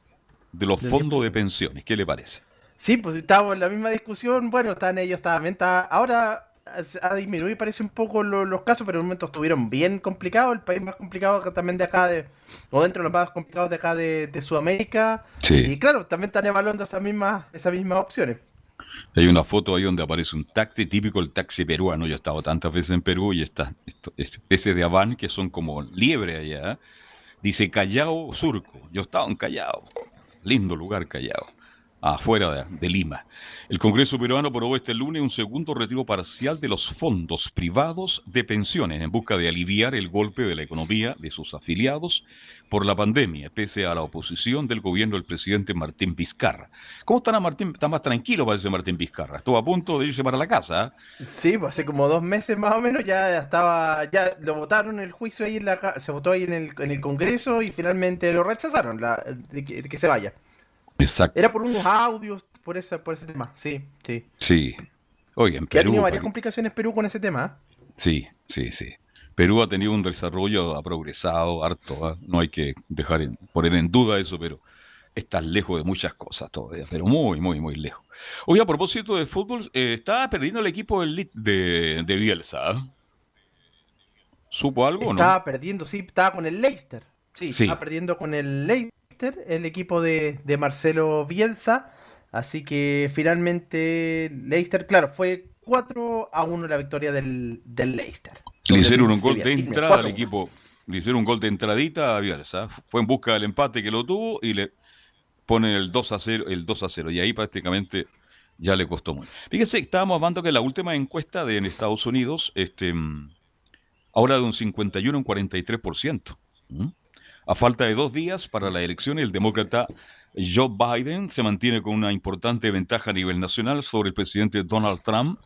de los fondos de pensiones. ¿Qué le parece? Sí, pues estamos en la misma discusión. Bueno, están ellos también. ahora ha disminuido parece un poco los casos, pero en un momento estuvieron bien complicados, el país más complicado también de acá, de, o dentro de los más complicados de acá de, Sudamérica. Y claro, también están evaluando esas mismas, esas mismas opciones. Hay una foto ahí donde aparece un taxi típico, el taxi peruano. Yo he estado tantas veces en Perú y está especie de Habán que son como liebre allá. Dice Callao Surco. Yo he estado en Callao. Lindo lugar Callao afuera de, Lima. El Congreso peruano aprobó este lunes un segundo retiro parcial de los fondos privados de pensiones en busca de aliviar el golpe de la economía de sus afiliados por la pandemia, pese a la oposición del gobierno del presidente Martín Vizcarra. ¿Cómo está Martín? Está más tranquilo, parece Martín Vizcarra. Estuvo a punto de irse para la casa. Sí, pues hace como dos meses más o menos ya estaba, ya lo votaron el juicio ahí en la se votó ahí en el, en el Congreso y finalmente lo rechazaron de que se vaya. Exacto. Era por unos audios, por, esa, por ese tema. Sí, sí. Sí. Oye, en Perú, ha tenido varias complicaciones Perú con ese tema. Sí, sí, sí. Perú ha tenido un desarrollo, ha progresado harto. ¿ah? No hay que dejar poner en duda eso, pero está lejos de muchas cosas todavía, pero muy, muy, muy lejos. Oye, a propósito de fútbol, eh, estaba perdiendo el equipo de, de Bielsa. ¿ah? ¿Supo algo no? Estaba perdiendo, sí, estaba con el Leicester. Sí, sí, estaba perdiendo con el Leicester el equipo de, Marcelo Bielsa. Así que finalmente Leicester, claro, fue 4 a 1 la victoria del, del Leicester. Le hicieron un gol de entrada al equipo. Le hicieron un gol de entradita a Bielsa. Fue en busca del empate que lo tuvo y le ponen el 2 a 0, el 2 a 0. Y ahí prácticamente ya le costó mucho. Fíjese, estábamos hablando que la última encuesta de en Estados Unidos, este, ahora de un 51 en 43%. A falta de dos días para la elección, el demócrata Joe Biden se mantiene con una importante ventaja a nivel nacional sobre el presidente Donald Trump,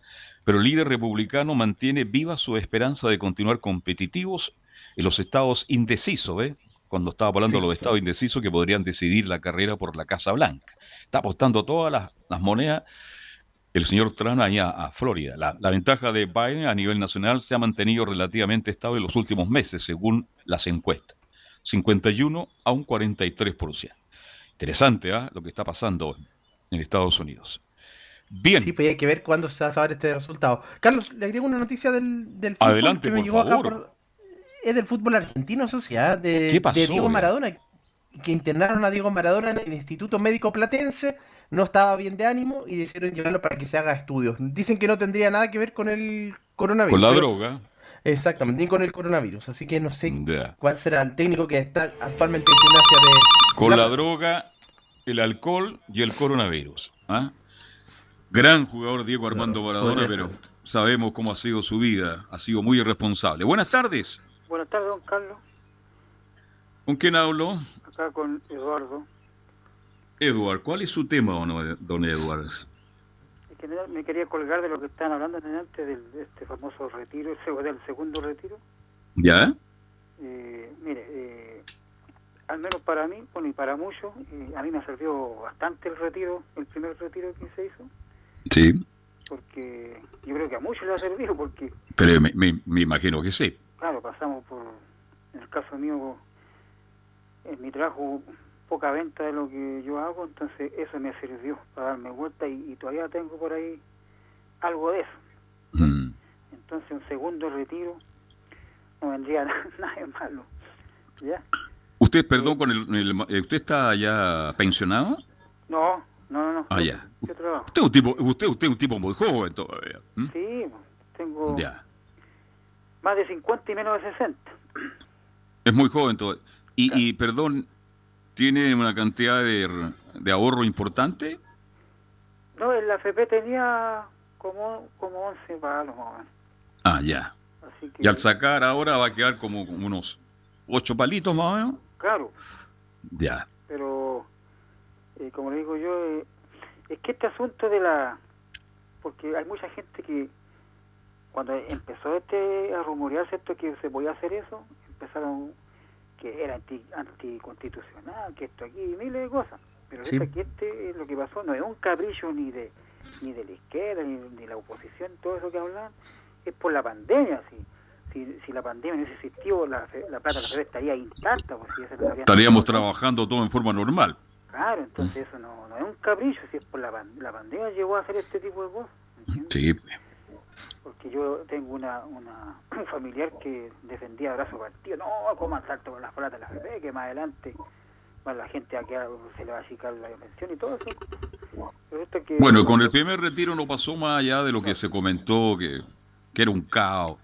pero el líder republicano mantiene viva su esperanza de continuar competitivos en los estados indecisos, ¿eh? cuando estaba hablando de los estados indecisos que podrían decidir la carrera por la Casa Blanca. Está apostando todas las, monedas el señor Trump allá a Florida. La, la, ventaja de Biden a nivel nacional se ha mantenido relativamente estable en los últimos meses, según las encuestas. 51 a un 43%. Interesante ¿ah? lo que está pasando en Estados Unidos. Bien. Sí, pues hay que ver cuándo se va a saber este resultado. Carlos, le agrego una noticia del, del fútbol Adelante, que me llegó acá por, es del fútbol argentino, sociedad, de, de Diego Maradona, que internaron a Diego Maradona en el Instituto Médico Platense, no estaba bien de ánimo y decidieron llevarlo para que se haga estudios. Dicen que no tendría nada que ver con el coronavirus. Con la droga. Exactamente, ni con el coronavirus. Así que no sé cuál será el técnico que está actualmente en gimnasia de con la, droga, el alcohol y el coronavirus. ¿ah? Gran jugador Diego Armando Maradona, pero sabemos cómo ha sido su vida. Ha sido muy irresponsable. Buenas tardes. Buenas tardes, don Carlos. ¿Con quién hablo? Acá con Eduardo. Eduardo, ¿cuál es su tema, don Eduardo? Me quería colgar de lo que están hablando antes del, de este famoso retiro, del segundo retiro. ¿Ya? Eh, mire, eh, al menos para mí, bueno, y para muchos, a mí me sirvió bastante el retiro, el primer retiro que se hizo. Sí. Porque yo creo que a muchos le ha servido, porque... Pero me, me, imagino que sí. Claro, pasamos por, en el caso mío, en mi trabajo, poca venta de lo que yo hago, entonces eso me sirvió para darme vuelta y, todavía tengo por ahí algo de eso. Mm. Entonces un segundo retiro no vendría nada de malo. ¿Ya? ¿Usted, perdón, con el, eh, ¿usted está ya pensionado? No, no, no. Ah, ya. Usted es un tipo, usted, usted es un tipo muy joven todavía. Sí, tengo ya. más de 50 y menos de 60. Es muy joven todavía. Y, y perdón, ¿tiene una cantidad de, de ahorro importante? No, en la FP tenía como, como 11 palos Ah, ya. Y al sacar ahora va a quedar como, como unos 8 palitos más o menos. Claro. Ya. Pero, eh, como le digo yo, eh, es que este asunto de la... Porque hay mucha gente que cuando empezó este a rumorearse esto que se podía hacer eso, empezaron que era anti, anticonstitucional, que esto aquí, miles de cosas. Pero sí. que este lo que pasó no es un capricho ni de ni de la izquierda, ni de la oposición, todo eso que hablan, es por la pandemia, sí si, la pandemia no hubiese existido, la, la plata de la estaría intacta. Pues, Estaríamos trabajando todo en forma normal. Claro, entonces eso no, no es un capricho, si es por la, la pandemia llegó a hacer este tipo de cosas. Sí. Porque yo tengo una, una, un familiar que defendía brazo partido, no, coman salto con las plata de la FP, que más adelante bueno, la gente se le va a achicar la pensión y todo eso. bueno, con el primer retiro no pasó más allá de lo que se comentó, que, que era un caos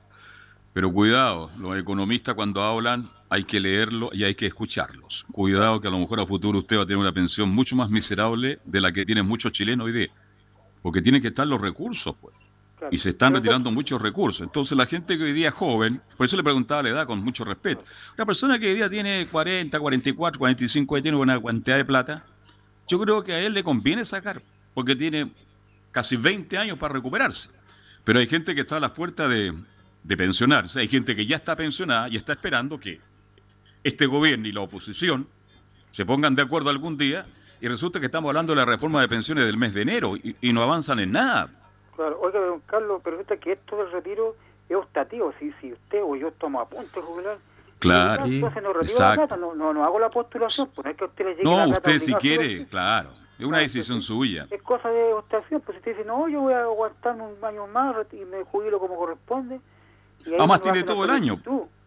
pero cuidado, los economistas cuando hablan hay que leerlo y hay que escucharlos. Cuidado que a lo mejor a futuro usted va a tener una pensión mucho más miserable de la que tienen muchos chilenos hoy día. Porque tienen que estar los recursos, pues. Y se están retirando muchos recursos. Entonces la gente que hoy día es joven, por eso le preguntaba la edad con mucho respeto. Una persona que hoy día tiene 40, 44, 45 años, tiene una cantidad de plata, yo creo que a él le conviene sacar, porque tiene casi 20 años para recuperarse. Pero hay gente que está a las puertas de, de pensionarse. Hay gente que ya está pensionada y está esperando que este gobierno y la oposición se pongan de acuerdo algún día y resulta que estamos hablando de la reforma de pensiones del mes de enero y, no avanzan en nada. Claro, oiga, don Carlos, pero que esto del retiro es optativo. Si, si usted o yo estamos a punto de jubilar, Claro, entonces no exacto. no, no, no, hago la postulación, pues no es que usted le llegue No, usted si quiere, claro, es una decisión suya. Es cosa de optación, pues si usted dice, no, yo voy a aguantarme un año más y me jubilo como corresponde, Además tiene todo el año.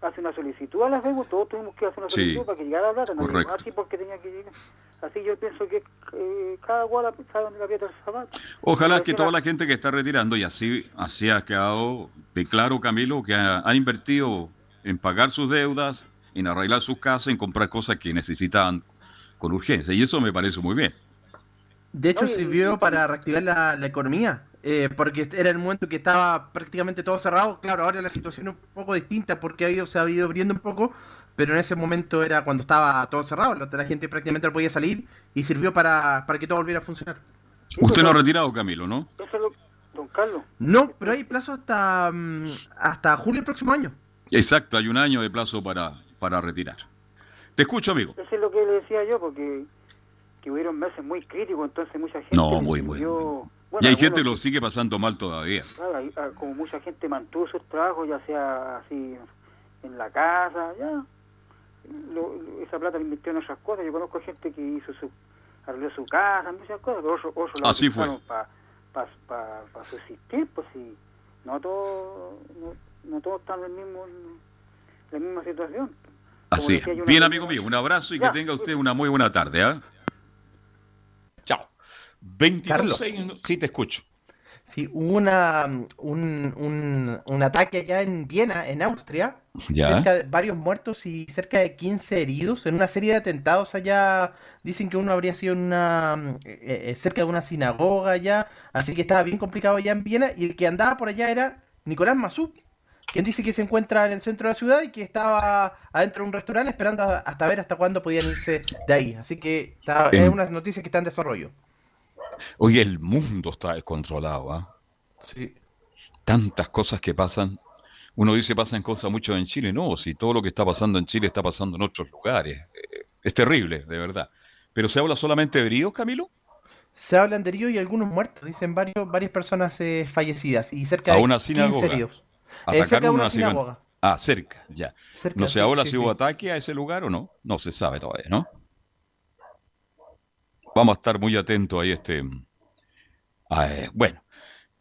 Hace una solicitud a las deudas, todos tuvimos que hacer una solicitud para que llegara la plata, no llegó así porque tenía que llegar. Así yo pienso que eh, cada cual sabe dónde la piedra el zapato. Ojalá que toda la gente que está retirando, y así, así ha quedado de claro, Camilo, que ha, invertido en pagar sus deudas, en arreglar sus casas, en comprar cosas que necesitan con urgencia. Y eso me parece muy bien. De hecho, sirvió para reactivar la, economía, eh, porque era el momento que estaba prácticamente todo cerrado. Claro, ahora la situación es un poco distinta porque se ha ido abriendo un poco, pero en ese momento era cuando estaba todo cerrado, la gente prácticamente no podía salir y sirvió para, para que todo volviera a funcionar. Usted no ha retirado, Camilo, ¿no? Don Carlos. No, pero hay plazo hasta, mm, hasta julio del próximo año. Exacto, hay un año de plazo para, para retirar. Te escucho, amigo. Eso es lo que le decía yo, porque que hubieron meses muy críticos, entonces mucha gente... No, muy bueno. y hay gente que lo sigue pasando mal todavía. Claro, como mucha gente mantuvo sus trabajos, ya sea así en la casa, ya esa plata la invirtió en otras cosas. Yo conozco gente que hizo su, arregló su casa, muchas cosas, pero otros la Así fue. para pa, pa, subsistir, pues si no todos no, todos están en, mismo, la misma situación. Así Bien, amigo mío, un abrazo y que tenga usted una muy buena tarde. ¿eh? Chao. 22 Sí, te escucho. Sí, hubo una, un, un, un, ataque allá en Viena, en Austria, cerca de varios muertos y cerca de 15 heridos en una serie de atentados allá. Dicen que uno habría sido una, eh, eh, cerca de una sinagoga allá, así que estaba bien complicado allá en Viena y el que andaba por allá era Nicolás Masú, quien dice que se encuentra en el centro de la ciudad y que estaba adentro de un restaurante esperando hasta ver hasta cuándo podían irse de ahí. Así que es una noticia que está en desarrollo. Hoy el mundo está descontrolado, ¿ah? Sí. Tantas cosas que pasan. Uno dice pasan cosas mucho en Chile. No, si todo lo que está pasando en Chile está pasando en otros lugares. Eh, es terrible, de verdad. ¿Pero se habla solamente de heridos, Camilo? Se hablan de heridos y algunos muertos. Dicen varios, varias personas eh, fallecidas y cerca de una 15 heridos. Eh, cerca de una, sinagoga. Ah, cerca, ya. no sé ahora si hubo ataque a ese lugar o no. No se sabe todavía, ¿no? Vamos a estar muy atentos ahí este... bueno,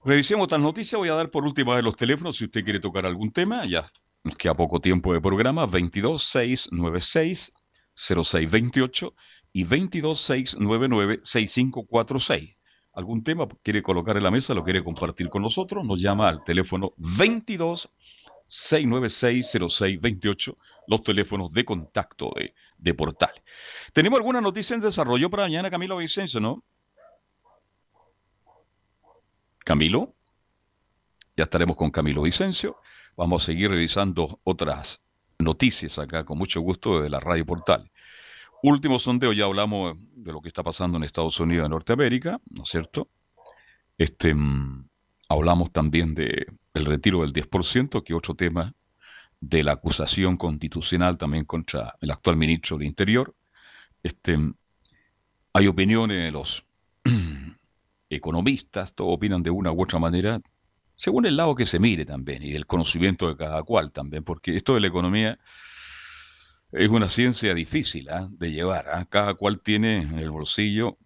revisemos otras noticias. Voy a dar por última vez los teléfonos si usted quiere tocar algún tema. Ya nos queda poco tiempo de programa. 22696 0628 y 22699 6546. ¿Algún tema quiere colocar en la mesa? ¿Lo quiere compartir con nosotros? Nos llama al teléfono 22 696 0628, los teléfonos de contacto de, de Portal. Tenemos alguna noticia en desarrollo para mañana, Camilo Vicencio, ¿no? Camilo. Ya estaremos con Camilo Vicencio. Vamos a seguir revisando otras noticias acá con mucho gusto de la Radio Portal. Último sondeo, ya hablamos de lo que está pasando en Estados Unidos y Norteamérica, ¿no es cierto? Este, mm, hablamos también de el retiro del 10%, que otro tema de la acusación constitucional también contra el actual ministro de Interior. Este, hay opiniones de los economistas, todos opinan de una u otra manera, según el lado que se mire también y del conocimiento de cada cual también, porque esto de la economía es una ciencia difícil ¿ah? de llevar. ¿ah? Cada cual tiene en el bolsillo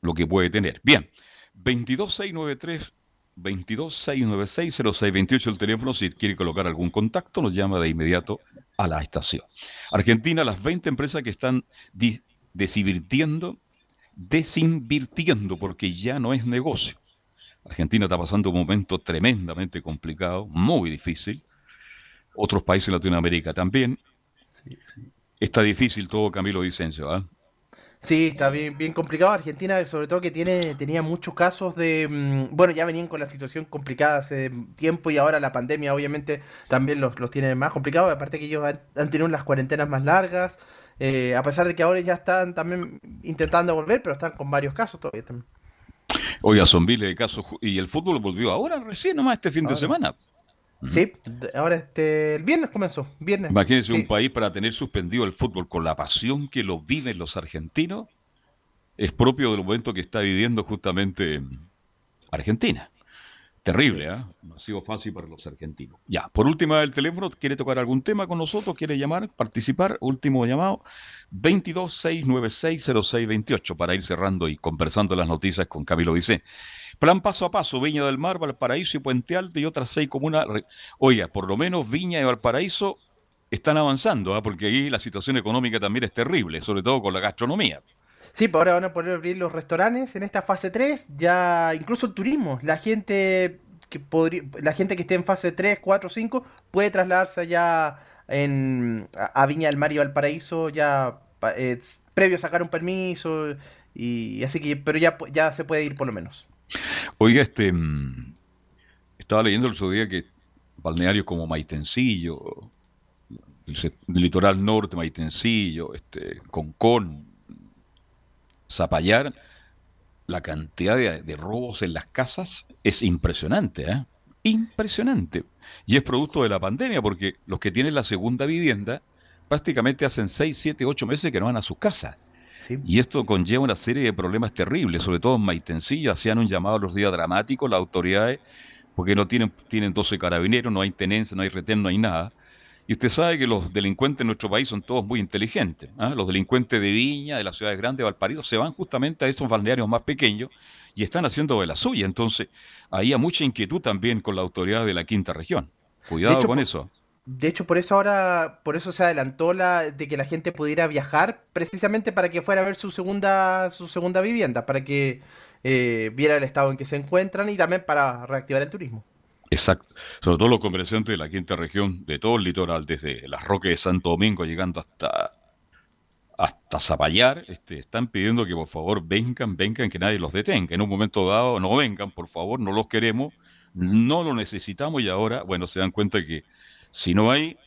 lo que puede tener. Bien, 22693 226960628 el teléfono si quiere colocar algún contacto nos llama de inmediato a la estación. Argentina, las 20 empresas que están desinvirtiendo, desinvirtiendo porque ya no es negocio. Argentina está pasando un momento tremendamente complicado, muy difícil. Otros países de Latinoamérica también. Está difícil todo, Camilo Vicencio. ¿ah? Sí, está bien, bien complicado. Argentina, sobre todo que tiene, tenía muchos casos de, mm, bueno, ya venían con la situación complicada hace tiempo y ahora la pandemia obviamente también los, los tiene más complicados. Aparte que ellos han, tenido unas cuarentenas más largas, eh, a pesar de que ahora ya están también intentando volver, pero están con varios casos todavía también. Oiga, son miles de casos. Y el fútbol volvió ahora, recién nomás este fin de semana. Sí, ahora este, el viernes comenzó. Viernes. Imagínense un país para tener suspendido el fútbol con la pasión que lo viven los argentinos. Es propio del momento que está viviendo justamente Argentina. Terrible, ¿eh? No ha sido fácil para los argentinos. Ya, por última el teléfono, ¿quiere tocar algún tema con nosotros? ¿Quiere llamar, participar? Último llamado, 226960628 para ir cerrando y conversando las noticias con Camilo Vicé. Plan paso a paso, Viña del Mar, Valparaíso y Puente Alto y otras seis comunas. Oiga, por lo menos Viña y Valparaíso están avanzando, ¿ah? porque ahí la situación económica también es terrible, sobre todo con la gastronomía. Sí, pues ahora van a poder abrir los restaurantes en esta fase 3, ya incluso el turismo. La gente que podría, la gente que esté en fase 3, 4, 5 puede trasladarse allá en, a Viña del Mar y Valparaíso ya eh, previo a sacar un permiso y así que pero ya ya se puede ir por lo menos. Oiga, este mm, estaba leyendo el otro día que balnearios como Maitencillo, el, litoral norte, Maitencillo, este, Concón, Zapallar, la cantidad de, robos en las casas es impresionante, ¿eh? Impresionante. Y es producto de la pandemia, porque los que tienen la segunda vivienda prácticamente hacen 6, 7, 8 meses que no van a sus casas. Y esto conlleva una serie de problemas terribles, sobre todo en Maitencillo, hacían un llamado a los días dramáticos las autoridades, porque no tienen, tienen 12 carabineros, no hay tenencia, no hay retén, no hay nada. Y usted sabe que los delincuentes en nuestro país son todos muy inteligentes. ¿ah? Los delincuentes de Viña, de las ciudades grandes, de Valparaíso, se van justamente a esos balnearios más pequeños y están haciendo de la suya. Entonces, hay mucha inquietud también con la autoridad de la quinta región. Cuidado con eso. De hecho, por eso ahora, por eso se adelantó la de que la gente pudiera viajar, precisamente para que fuera a ver su segunda, su segunda vivienda, para que eh, viera el estado en que se encuentran y también para reactivar el turismo. Exacto. Sobre todo los comerciantes de la quinta región, de todo el litoral, desde las Roques de Santo Domingo llegando hasta hasta Zapallar, este, están pidiendo que por favor vengan, vengan, que nadie los detenga. En un momento dado, no vengan, por favor, no los queremos, no lo necesitamos y ahora, bueno, se dan cuenta que si no hay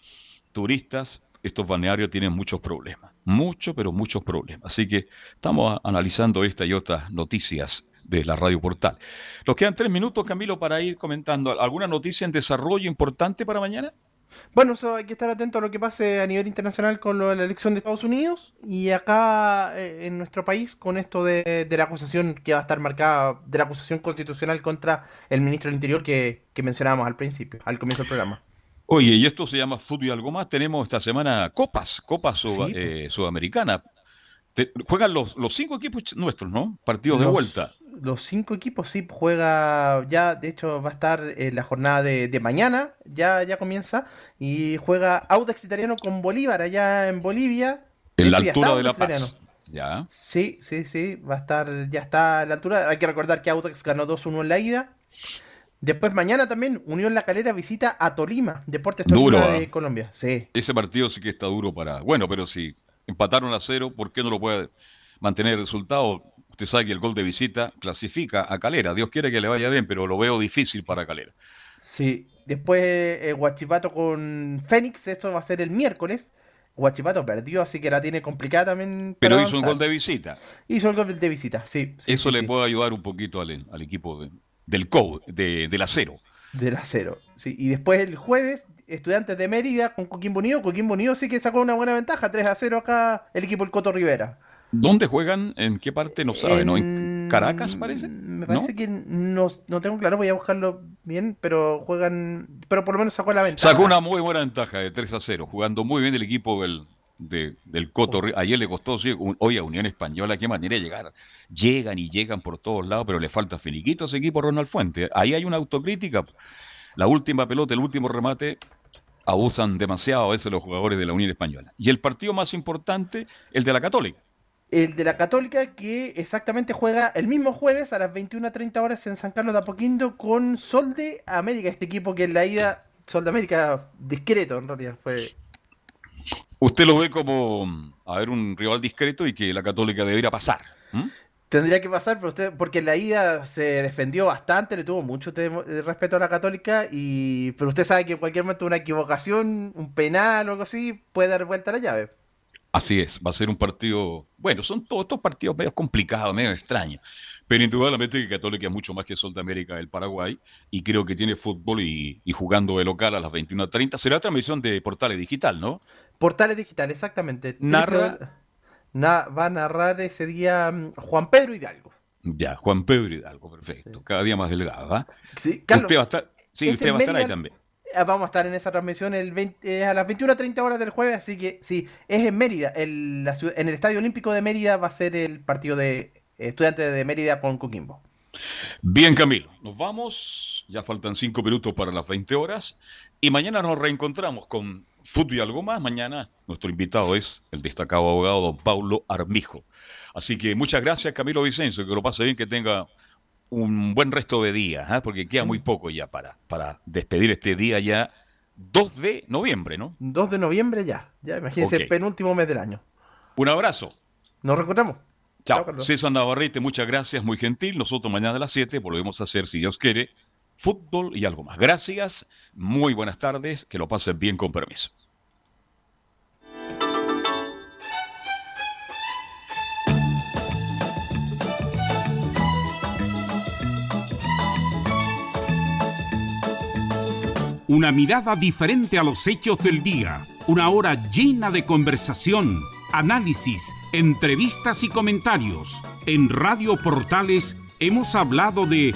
turistas, estos balnearios tienen muchos problemas, muchos, pero muchos problemas. Así que estamos analizando esta y otras noticias de la Radio Portal. Nos quedan tres minutos, Camilo, para ir comentando. ¿Alguna noticia en desarrollo importante para mañana? Bueno, eso hay que estar atento a lo que pase a nivel internacional con lo de la elección de Estados Unidos y acá eh, en nuestro país con esto de, la acusación que va a estar marcada, de la acusación constitucional contra el ministro del Interior que, mencionábamos al principio, al comienzo del programa. Oye, y esto se llama fútbol y algo más. Tenemos esta semana copas, copas eh, sudamericana. juegan los, los cinco equipos nuestros, ¿no? Partidos de vuelta los cinco equipos sí juega ya, de hecho va a estar en la jornada de, mañana, ya, ya comienza, y juega Audax Italiano con Bolívar allá en Bolivia. En la altura de La Paz. Ya. Sí, sí, sí, va a estar, ya está a la altura. Hay que recordar que Audax ganó 2-1 en la ida. Después mañana también Unión La Calera visita a Tolima, Deportes Tolima de. Colombia. Sí. Ese partido sí que está duro para. Bueno, pero si empataron a cero, ¿por qué no lo puede mantener el resultado? Usted sabe que el gol de visita clasifica a Calera. Dios quiere que le vaya bien, pero lo veo difícil para Calera. Sí. Después eh, Guachipato con Fénix, esto va a ser el miércoles. Guachipato perdió, así que la tiene complicada también. Pero hizo un gol de visita. Hizo el gol de visita, sí. Eso le puede ayudar un poquito al, equipo del COU, de, del acero. Del acero, sí. Y después el jueves, Estudiantes de Mérida con Coquimbo Unido. Coquimbo Unido sí que sacó una buena ventaja, 3 a 0 acá el equipo del Coto Rivera. ¿Dónde juegan? ¿En qué parte? No sabe, ¿no? ¿En Caracas parece? Me parece que no, no, tengo claro, voy a buscarlo bien, pero juegan, pero por lo menos sacó la ventaja. Sacó una muy buena ventaja de 3 a 0, jugando muy bien el equipo del, del Coto. Ayer le costó, hoy a Unión Española, qué manera de llegar. Llegan y llegan por todos lados, pero le falta finiquito a ese equipo Ronald Fuente. Ahí hay una autocrítica. La última pelota, el último remate, abusan demasiado a veces los jugadores de la Unión Española. Y el partido más importante, el de la Católica el de la Católica que exactamente juega el mismo jueves a las 21.30 horas en San Carlos de Apoquindo con Sol de América, este equipo que en la ida, Sol de América discreto en realidad fue. Usted lo ve como, a ver, un rival discreto y que la Católica debería pasar. Tendría que pasar, pero usted, porque en la ida se defendió bastante, le tuvo mucho respeto a la Católica, y pero usted sabe que en cualquier momento una equivocación, un penal o algo así, puede dar vuelta a la llave. Así es, va a ser un partido, bueno, son todos estos partidos medio complicados, medio extraños, pero indudablemente que Católica es mucho más que Sol de América del Paraguay y creo que tiene fútbol y, jugando de local a las 21.30. Será transmisión de Portales Digital, ¿no? Portales Digital, exactamente. Narra... va a narrar ese día mm, Juan Pedro Hidalgo. Ya, Juan Pedro Hidalgo, perfecto. Cada día más delgado, ¿ah? Sí, Carlos. Usted va a estar, sí, usted va a estar ahí también. Vamos a estar en esa transmisión el eh, a las 21.30 horas del jueves, así que sí, es en Mérida, el, en el Estadio Olímpico de Mérida va a ser el partido de Estudiantes de Mérida con Coquimbo. Bien, Camilo, nos vamos. Ya faltan cinco minutos para las 20 horas. Y mañana nos reencontramos con Fútbol y algo más. Mañana nuestro invitado es el destacado abogado don Paulo Armijo. Así que muchas gracias, Camilo Vicencio. Que lo pase bien, que tenga un buen resto de día, ¿eh? porque queda muy poco ya para, para despedir este día ya 2 de noviembre, ¿no? 2 de noviembre ya, ya imagínense, el penúltimo mes del año. Un abrazo. Nos recordamos. Chao. César Navarrete, muchas gracias, muy gentil. Nosotros mañana a las 7 volvemos a hacer, si Dios quiere, fútbol y algo más. Gracias, muy buenas tardes, que lo pasen bien con permiso. Una mirada diferente a los hechos del día. Una hora llena de conversación, análisis, entrevistas y comentarios. En Radio Portales hemos hablado de